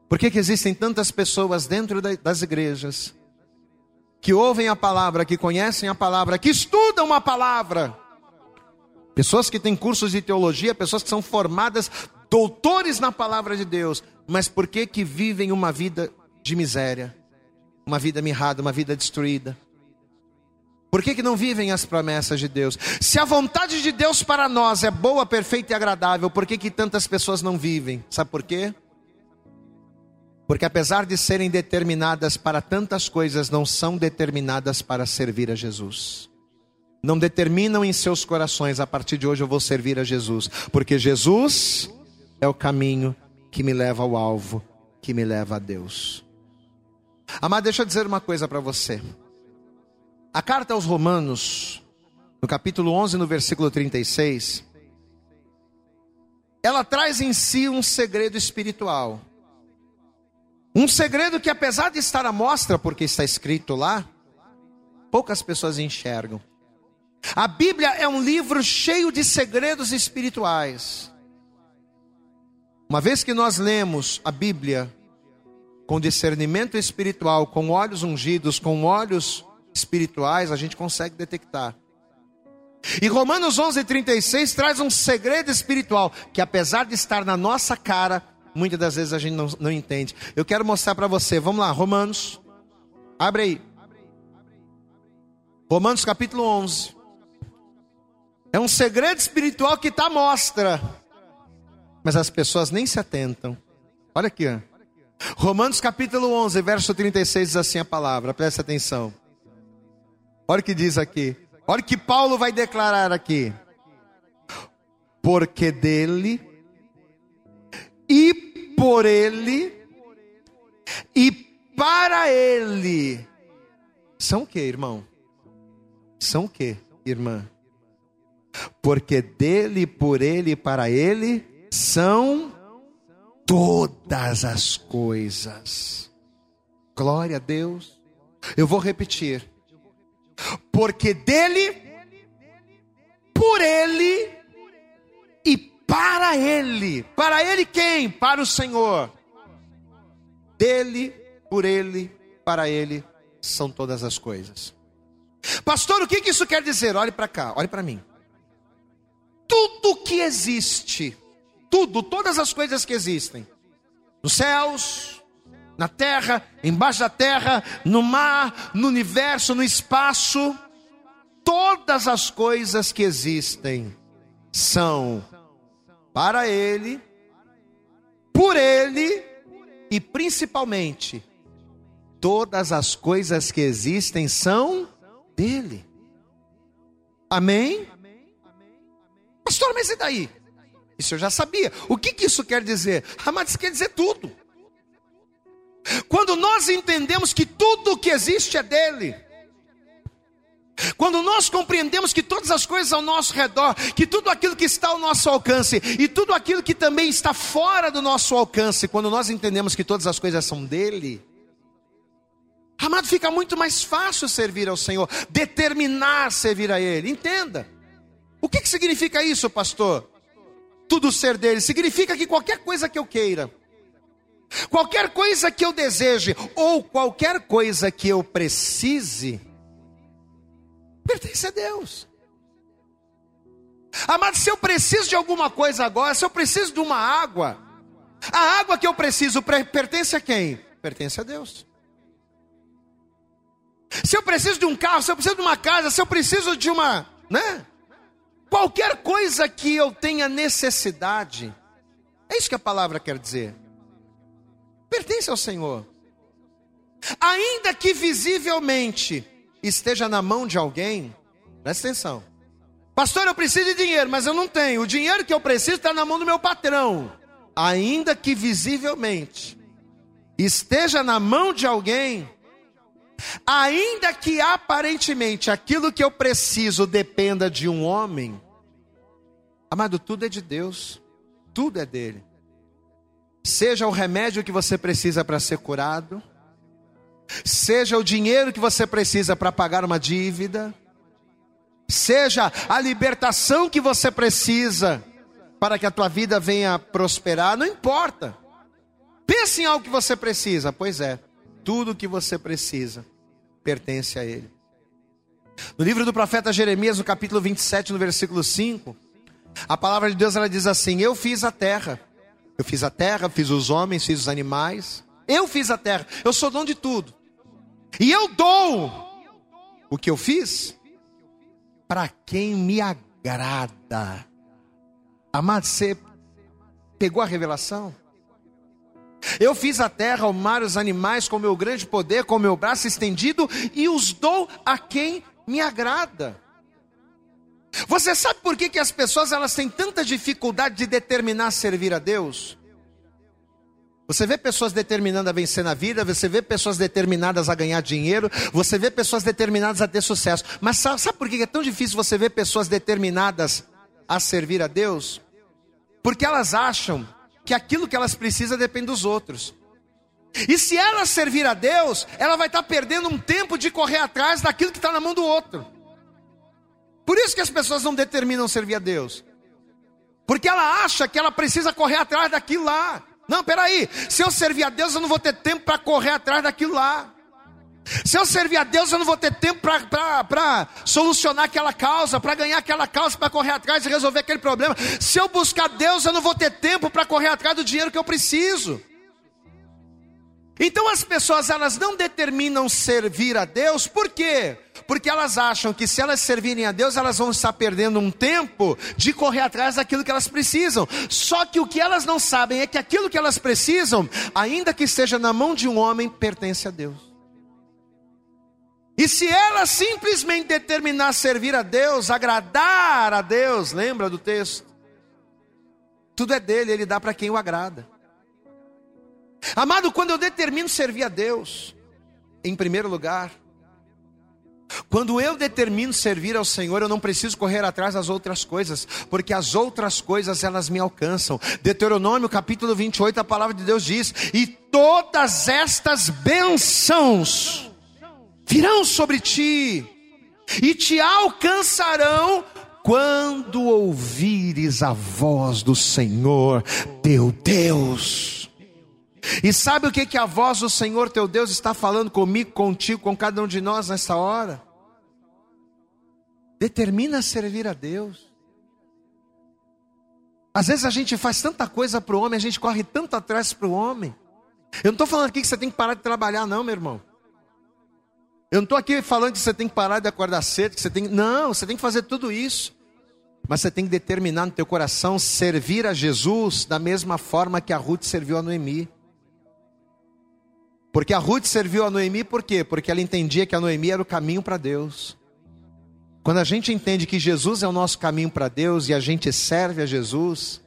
Por que, que existem tantas pessoas dentro das igrejas que ouvem a palavra, que conhecem a palavra, que estudam a palavra? Pessoas que têm cursos de teologia, pessoas que são formadas doutores na palavra de Deus, mas por que que vivem uma vida de miséria, uma vida mirrada, uma vida destruída? Por que, que não vivem as promessas de Deus? Se a vontade de Deus para nós é boa, perfeita e agradável, por que, que tantas pessoas não vivem? Sabe por quê? Porque apesar de serem determinadas para tantas coisas, não são determinadas para servir a Jesus. Não determinam em seus corações, a partir de hoje eu vou servir a Jesus, porque Jesus é o caminho que me leva ao alvo, que me leva a Deus. Amado, deixa eu dizer uma coisa para você. A carta aos Romanos, no capítulo 11, no versículo 36, ela traz em si um segredo espiritual. Um segredo que, apesar de estar à mostra, porque está escrito lá, poucas pessoas enxergam. A Bíblia é um livro cheio de segredos espirituais. Uma vez que nós lemos a Bíblia com discernimento espiritual, com olhos ungidos, com olhos espirituais, a gente consegue detectar. E Romanos 11:36 traz um segredo espiritual que apesar de estar na nossa cara, muitas das vezes a gente não, não entende. Eu quero mostrar para você. Vamos lá, Romanos. Abre aí. Romanos capítulo 11. É um segredo espiritual que está à mostra. Mas as pessoas nem se atentam. Olha aqui, ó. Romanos capítulo 11, verso 36 diz assim a palavra, presta atenção. Olha o que diz aqui. Olha o que Paulo vai declarar aqui. Porque dele e por ele e para ele são o que, irmão? São o que, irmã? Porque dele, por ele e para ele são todas as coisas. Glória a Deus. Eu vou repetir porque dele, por ele e para ele. Para ele quem? Para o Senhor. Dele, por ele, para ele são todas as coisas. Pastor, o que, que isso quer dizer? Olhe para cá, olhe para mim. Tudo que existe, tudo, todas as coisas que existem, nos céus, na terra, embaixo da terra, no mar, no universo, no espaço, todas as coisas que existem são para Ele, por Ele e principalmente, todas as coisas que existem são dele. Amém? Pastor, mas e daí? Isso eu já sabia. O que, que isso quer dizer? Mas isso quer dizer tudo. Quando nós entendemos que tudo que existe é dele, quando nós compreendemos que todas as coisas ao nosso redor, que tudo aquilo que está ao nosso alcance e tudo aquilo que também está fora do nosso alcance, quando nós entendemos que todas as coisas são dele, amado, fica muito mais fácil servir ao Senhor, determinar servir a Ele. Entenda. O que, que significa isso, pastor? Tudo ser dele significa que qualquer coisa que eu queira, Qualquer coisa que eu deseje ou qualquer coisa que eu precise, pertence a Deus. Amado, se eu preciso de alguma coisa agora, se eu preciso de uma água, a água que eu preciso pertence a quem? Pertence a Deus. Se eu preciso de um carro, se eu preciso de uma casa, se eu preciso de uma, né? Qualquer coisa que eu tenha necessidade, é isso que a palavra quer dizer. Pertence ao Senhor. Ainda que visivelmente esteja na mão de alguém, presta atenção. Pastor, eu preciso de dinheiro, mas eu não tenho. O dinheiro que eu preciso está na mão do meu patrão. Ainda que visivelmente esteja na mão de alguém, ainda que aparentemente aquilo que eu preciso dependa de um homem, amado, tudo é de Deus, tudo é dele. Seja o remédio que você precisa para ser curado, seja o dinheiro que você precisa para pagar uma dívida, seja a libertação que você precisa para que a tua vida venha prosperar, não importa. Pense em algo que você precisa, pois é, tudo que você precisa pertence a Ele. No livro do profeta Jeremias, no capítulo 27, no versículo 5, a palavra de Deus ela diz assim: Eu fiz a terra, eu fiz a terra, fiz os homens, fiz os animais, eu fiz a terra, eu sou dono de tudo. E eu dou o que eu fiz para quem me agrada. Amado, você pegou a revelação? Eu fiz a terra, o mar, os animais com meu grande poder, com meu braço estendido e os dou a quem me agrada. Você sabe por que, que as pessoas elas têm tanta dificuldade de determinar servir a Deus? Você vê pessoas determinando a vencer na vida, você vê pessoas determinadas a ganhar dinheiro, você vê pessoas determinadas a ter sucesso. Mas sabe, sabe por que é tão difícil você ver pessoas determinadas a servir a Deus? Porque elas acham que aquilo que elas precisam depende dos outros. E se ela servir a Deus, ela vai estar perdendo um tempo de correr atrás daquilo que está na mão do outro. Por isso que as pessoas não determinam servir a Deus. Porque ela acha que ela precisa correr atrás daquilo lá. Não, peraí. Se eu servir a Deus, eu não vou ter tempo para correr atrás daquilo lá. Se eu servir a Deus, eu não vou ter tempo para solucionar aquela causa, para ganhar aquela causa, para correr atrás e resolver aquele problema. Se eu buscar Deus, eu não vou ter tempo para correr atrás do dinheiro que eu preciso. Então as pessoas elas não determinam servir a Deus, por quê? Porque elas acham que se elas servirem a Deus, elas vão estar perdendo um tempo de correr atrás daquilo que elas precisam. Só que o que elas não sabem é que aquilo que elas precisam, ainda que esteja na mão de um homem, pertence a Deus. E se ela simplesmente determinar servir a Deus, agradar a Deus, lembra do texto? Tudo é dele, ele dá para quem o agrada. Amado, quando eu determino servir a Deus, em primeiro lugar, quando eu determino servir ao Senhor, eu não preciso correr atrás das outras coisas, porque as outras coisas elas me alcançam. Deuteronômio capítulo 28, a palavra de Deus diz: "E todas estas bênçãos virão sobre ti e te alcançarão quando ouvires a voz do Senhor teu Deus. E sabe o que, que a voz do Senhor teu Deus está falando comigo, contigo, com cada um de nós nessa hora? Determina servir a Deus. Às vezes a gente faz tanta coisa para o homem, a gente corre tanto atrás para o homem. Eu não estou falando aqui que você tem que parar de trabalhar, não, meu irmão. Eu não estou aqui falando que você tem que parar de acordar cedo, que você tem. Não, você tem que fazer tudo isso. Mas você tem que determinar no teu coração servir a Jesus da mesma forma que a Ruth serviu a Noemi. Porque a Ruth serviu a Noemi por quê? Porque ela entendia que a Noemi era o caminho para Deus. Quando a gente entende que Jesus é o nosso caminho para Deus e a gente serve a Jesus,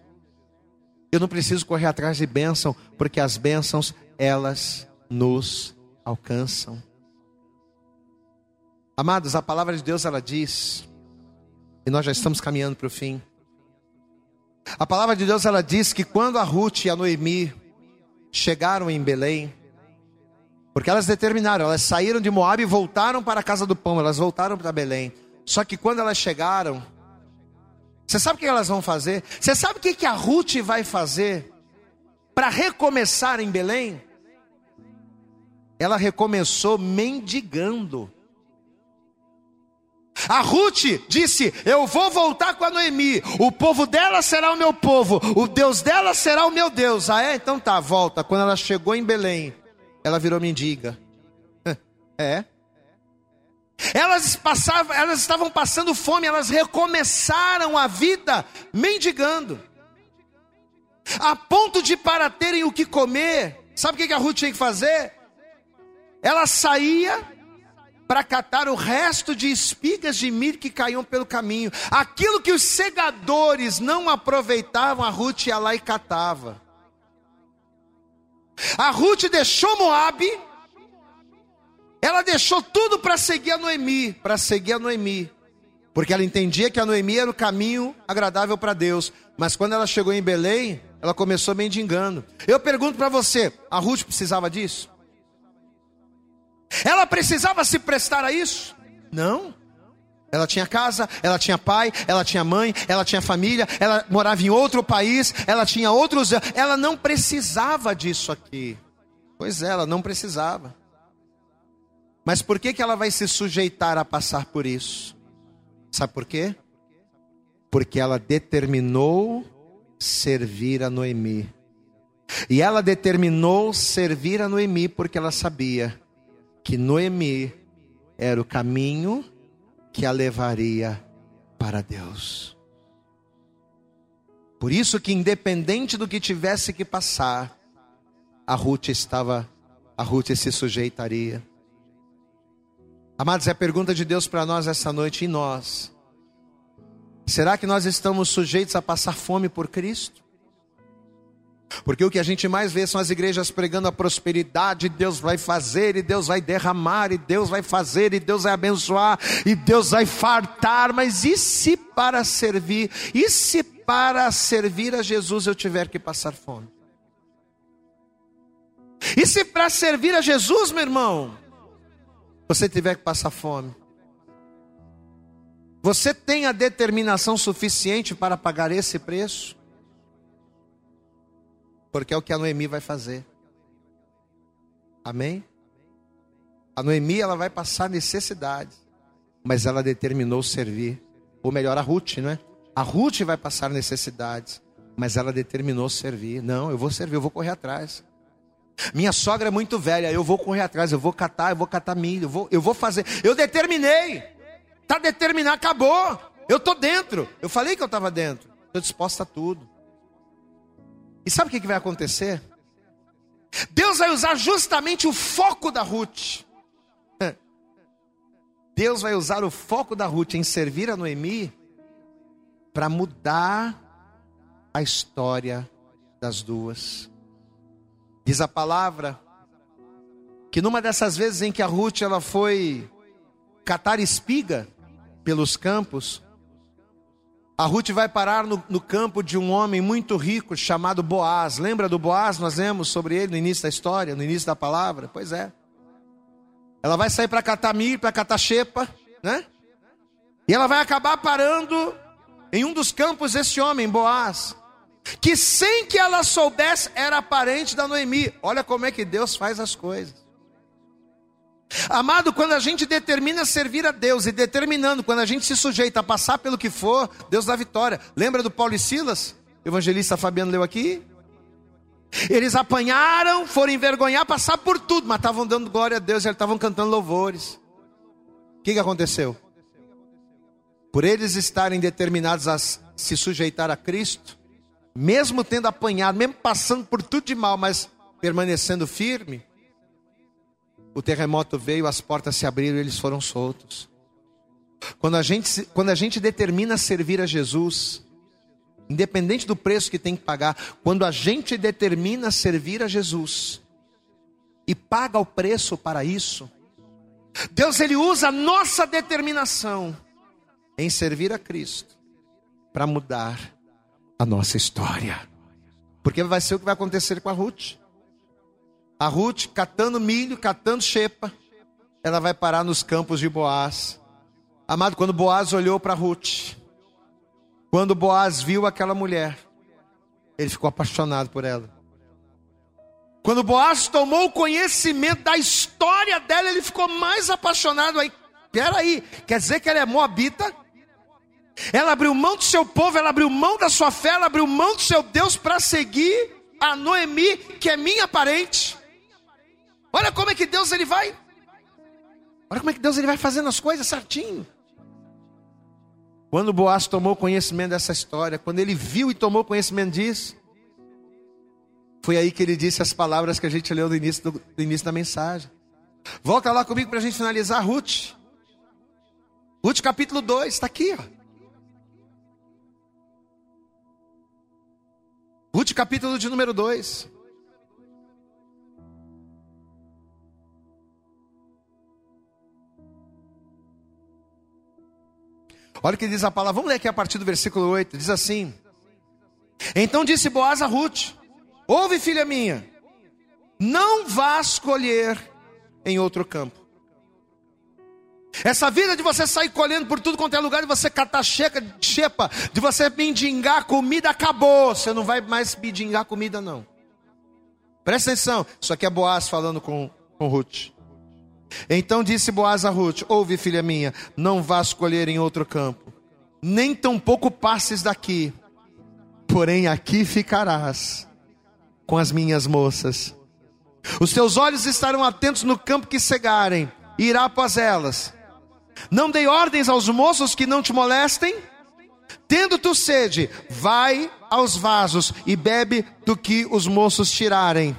eu não preciso correr atrás de bênção, porque as bênçãos, elas nos alcançam. Amados, a palavra de Deus ela diz, e nós já estamos caminhando para o fim. A palavra de Deus ela diz que quando a Ruth e a Noemi chegaram em Belém, porque elas determinaram, elas saíram de Moab e voltaram para a casa do pão, elas voltaram para Belém. Só que quando elas chegaram, você sabe o que elas vão fazer? Você sabe o que a Ruth vai fazer para recomeçar em Belém? Ela recomeçou mendigando. A Ruth disse: Eu vou voltar com a Noemi. O povo dela será o meu povo. O Deus dela será o meu Deus. Ah, é? Então tá, volta. Quando ela chegou em Belém, ela virou mendiga. É. Elas passavam, elas estavam passando fome, elas recomeçaram a vida mendigando. A ponto de para terem o que comer, sabe o que a Ruth tinha que fazer? Ela saía para catar o resto de espigas de milho que caíam pelo caminho. Aquilo que os segadores não aproveitavam, a Ruth ia lá e catava. A Ruth deixou Moabe, ela deixou tudo para seguir a Noemi, para seguir a Noemi, porque ela entendia que a Noemi era o caminho agradável para Deus. Mas quando ela chegou em Belém, ela começou mendigando. Eu pergunto para você, a Ruth precisava disso? Ela precisava se prestar a isso? Não. Ela tinha casa, ela tinha pai, ela tinha mãe, ela tinha família, ela morava em outro país, ela tinha outros. Ela não precisava disso aqui. Pois é, ela não precisava. Mas por que, que ela vai se sujeitar a passar por isso? Sabe por quê? Porque ela determinou servir a Noemi. E ela determinou servir a Noemi porque ela sabia que Noemi era o caminho que a levaria para Deus. Por isso que independente do que tivesse que passar, a Ruth estava, a Ruth se sujeitaria. Amados, é a pergunta de Deus para nós essa noite e nós. Será que nós estamos sujeitos a passar fome por Cristo? Porque o que a gente mais vê são as igrejas pregando a prosperidade, Deus vai fazer, e Deus vai derramar, e Deus vai fazer, e Deus vai abençoar, e Deus vai fartar, mas e se para servir, e se para servir a Jesus eu tiver que passar fome? E se para servir a Jesus, meu irmão, você tiver que passar fome? Você tem a determinação suficiente para pagar esse preço? Porque é o que a Noemi vai fazer. Amém? A Noemi ela vai passar necessidade, mas ela determinou servir. Ou melhor, a Ruth, não é? A Ruth vai passar necessidades, mas ela determinou servir. Não, eu vou servir, eu vou correr atrás. Minha sogra é muito velha, eu vou correr atrás, eu vou catar, eu vou catar milho, eu vou, eu vou fazer. Eu determinei. Está determinado, acabou. Eu estou dentro. Eu falei que eu estava dentro. Estou disposta a tudo. E sabe o que vai acontecer? Deus vai usar justamente o foco da Ruth. Deus vai usar o foco da Ruth em servir a Noemi para mudar a história das duas. Diz a palavra que numa dessas vezes em que a Ruth ela foi catar espiga pelos campos, a Ruth vai parar no, no, campo de um homem muito rico chamado Boaz. Lembra do Boaz? Nós lemos sobre ele no início da história, no início da palavra. Pois é. Ela vai sair para catar milho, para catar xepa, né? E ela vai acabar parando em um dos campos desse homem, Boaz, que sem que ela soubesse era parente da Noemi. Olha como é que Deus faz as coisas. Amado, quando a gente determina servir a Deus e determinando, quando a gente se sujeita a passar pelo que for, Deus dá vitória. Lembra do Paulo e Silas? Evangelista Fabiano leu aqui. Eles apanharam, foram envergonhar, passar por tudo, mas estavam dando glória a Deus, eles estavam cantando louvores. O que, que aconteceu? Por eles estarem determinados a se sujeitar a Cristo, mesmo tendo apanhado, mesmo passando por tudo de mal, mas permanecendo firme, o terremoto veio, as portas se abriram e eles foram soltos. Quando a gente, quando a gente determina servir a Jesus, independente do preço que tem que pagar, quando a gente determina servir a Jesus e paga o preço para isso, Deus ele usa a nossa determinação em servir a Cristo para mudar a nossa história. Porque vai ser o que vai acontecer com a Ruth. A Ruth, catando milho, catando xepa, ela vai parar nos campos de Boaz. Amado, quando Boaz olhou para Ruth, quando Boaz viu aquela mulher, ele ficou apaixonado por ela. Quando Boaz tomou conhecimento da história dela, ele ficou mais apaixonado aí. Peraí, quer dizer que ela é moabita? Ela abriu mão do seu povo, ela abriu mão da sua fé, ela abriu mão do seu Deus para seguir a Noemi, que é minha parente. Olha como é que Deus ele vai. Olha como é que Deus ele vai fazendo as coisas certinho. Quando Boaz tomou conhecimento dessa história, quando ele viu e tomou conhecimento disso, foi aí que ele disse as palavras que a gente leu no início, do, do início da mensagem. Volta lá comigo para a gente finalizar Ruth. Ruth capítulo 2, está aqui. Ó. Ruth capítulo de número 2. Olha o que diz a palavra. Vamos ler aqui a partir do versículo 8. Diz assim: Então disse Boaz a Ruth: Ouve, filha minha, não vá escolher em outro campo. Essa vida de você sair colhendo por tudo quanto é lugar, de você catar checa, chepa, de você mendigar comida, acabou. Você não vai mais mendigar comida, não. Presta atenção, isso aqui é Boaz falando com, com Ruth. Então disse Boaz a Ruth: Ouve, filha minha, não vá escolher em outro campo, nem tampouco passes daqui, porém aqui ficarás com as minhas moças. Os teus olhos estarão atentos no campo que cegarem, e irá após elas. Não dei ordens aos moços que não te molestem. Tendo tu sede, vai aos vasos e bebe do que os moços tirarem.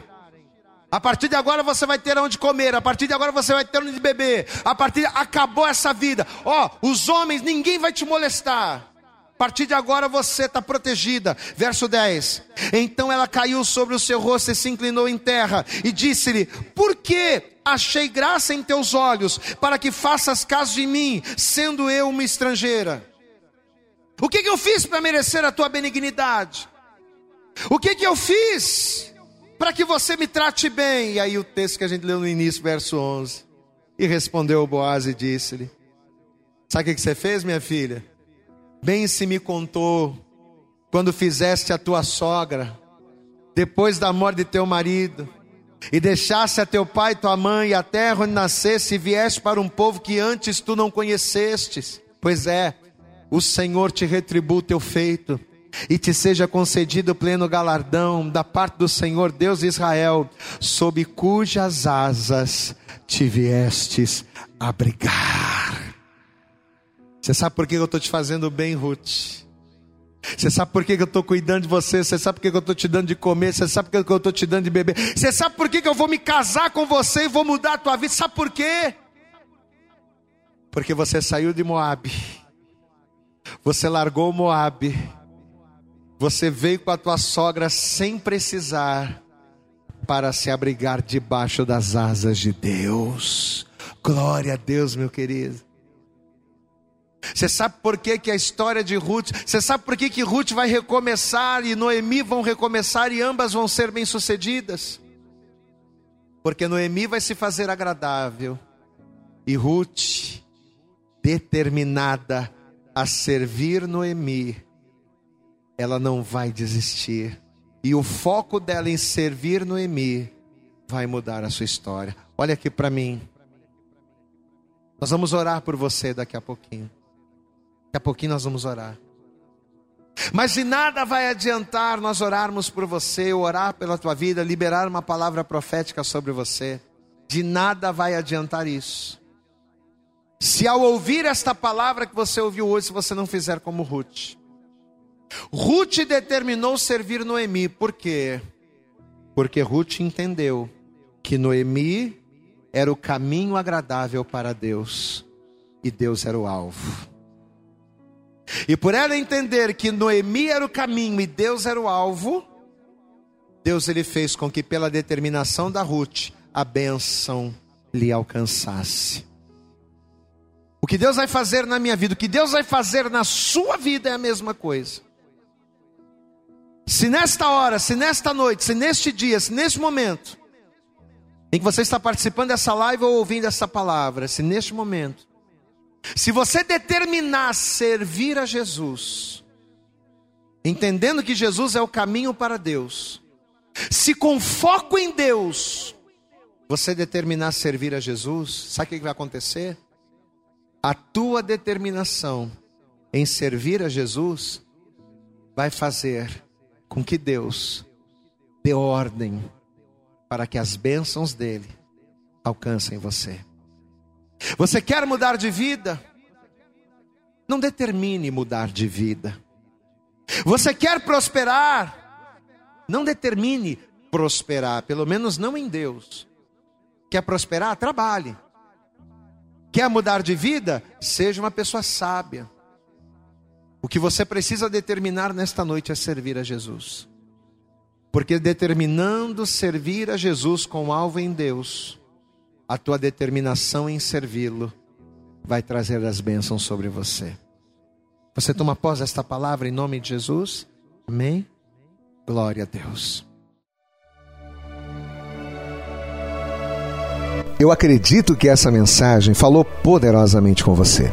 A partir de agora você vai ter onde comer, a partir de agora você vai ter onde beber. A partir de... acabou essa vida. Ó, oh, os homens, ninguém vai te molestar. A partir de agora você está protegida. Verso 10. Então ela caiu sobre o seu rosto e se inclinou em terra e disse-lhe: Por que achei graça em teus olhos para que faças caso de mim, sendo eu uma estrangeira? O que, que eu fiz para merecer a tua benignidade? O que, que eu fiz para que você me trate bem. E aí o texto que a gente leu no início, verso 11. E respondeu Boaz e disse-lhe: Sabe o que você fez, minha filha? Bem se me contou quando fizeste a tua sogra, depois da morte de teu marido, e deixasse a teu pai, tua mãe e a terra onde nascesse, e vieste para um povo que antes tu não conhecestes. Pois é, o Senhor te retribui o teu feito e te seja concedido pleno galardão da parte do Senhor Deus de Israel, sob cujas asas te viestes abrigar. Você sabe por que eu estou te fazendo bem, Ruth? Você sabe por que eu estou cuidando de você? Você sabe por que eu estou te dando de comer? Você sabe por que eu estou te dando de beber? Você sabe por que eu vou me casar com você e vou mudar a tua vida? Sabe por quê? Porque você saiu de Moab. Você largou Moab você veio com a tua sogra sem precisar para se abrigar debaixo das asas de Deus. Glória a Deus, meu querido. Você sabe por que, que a história de Ruth, você sabe por que, que Ruth vai recomeçar e Noemi vão recomeçar e ambas vão ser bem-sucedidas? Porque Noemi vai se fazer agradável e Ruth, determinada a servir Noemi, ela não vai desistir. E o foco dela em servir Noemi vai mudar a sua história. Olha aqui para mim. Nós vamos orar por você daqui a pouquinho. Daqui a pouquinho nós vamos orar. Mas de nada vai adiantar nós orarmos por você, orar pela tua vida, liberar uma palavra profética sobre você. De nada vai adiantar isso. Se ao ouvir esta palavra que você ouviu hoje, se você não fizer como Ruth, Ruth determinou servir Noemi, por quê? Porque Ruth entendeu que Noemi era o caminho agradável para Deus e Deus era o alvo. E por ela entender que Noemi era o caminho e Deus era o alvo, Deus ele fez com que pela determinação da Ruth a bênção lhe alcançasse. O que Deus vai fazer na minha vida, o que Deus vai fazer na sua vida é a mesma coisa. Se nesta hora, se nesta noite, se neste dia, se neste momento, em que você está participando dessa live ou ouvindo essa palavra, se neste momento, se você determinar servir a Jesus, entendendo que Jesus é o caminho para Deus, se com foco em Deus, você determinar servir a Jesus, sabe o que vai acontecer? A tua determinação em servir a Jesus vai fazer com que Deus dê ordem para que as bênçãos dele alcança em você. Você quer mudar de vida? Não determine mudar de vida. Você quer prosperar? Não determine prosperar, pelo menos não em Deus. Quer prosperar? Trabalhe. Quer mudar de vida? Seja uma pessoa sábia. O que você precisa determinar nesta noite é servir a Jesus. Porque determinando servir a Jesus com alvo em Deus, a tua determinação em servi-lo vai trazer as bênçãos sobre você. Você toma posse desta palavra em nome de Jesus? Amém? Glória a Deus. Eu acredito que essa mensagem falou poderosamente com você.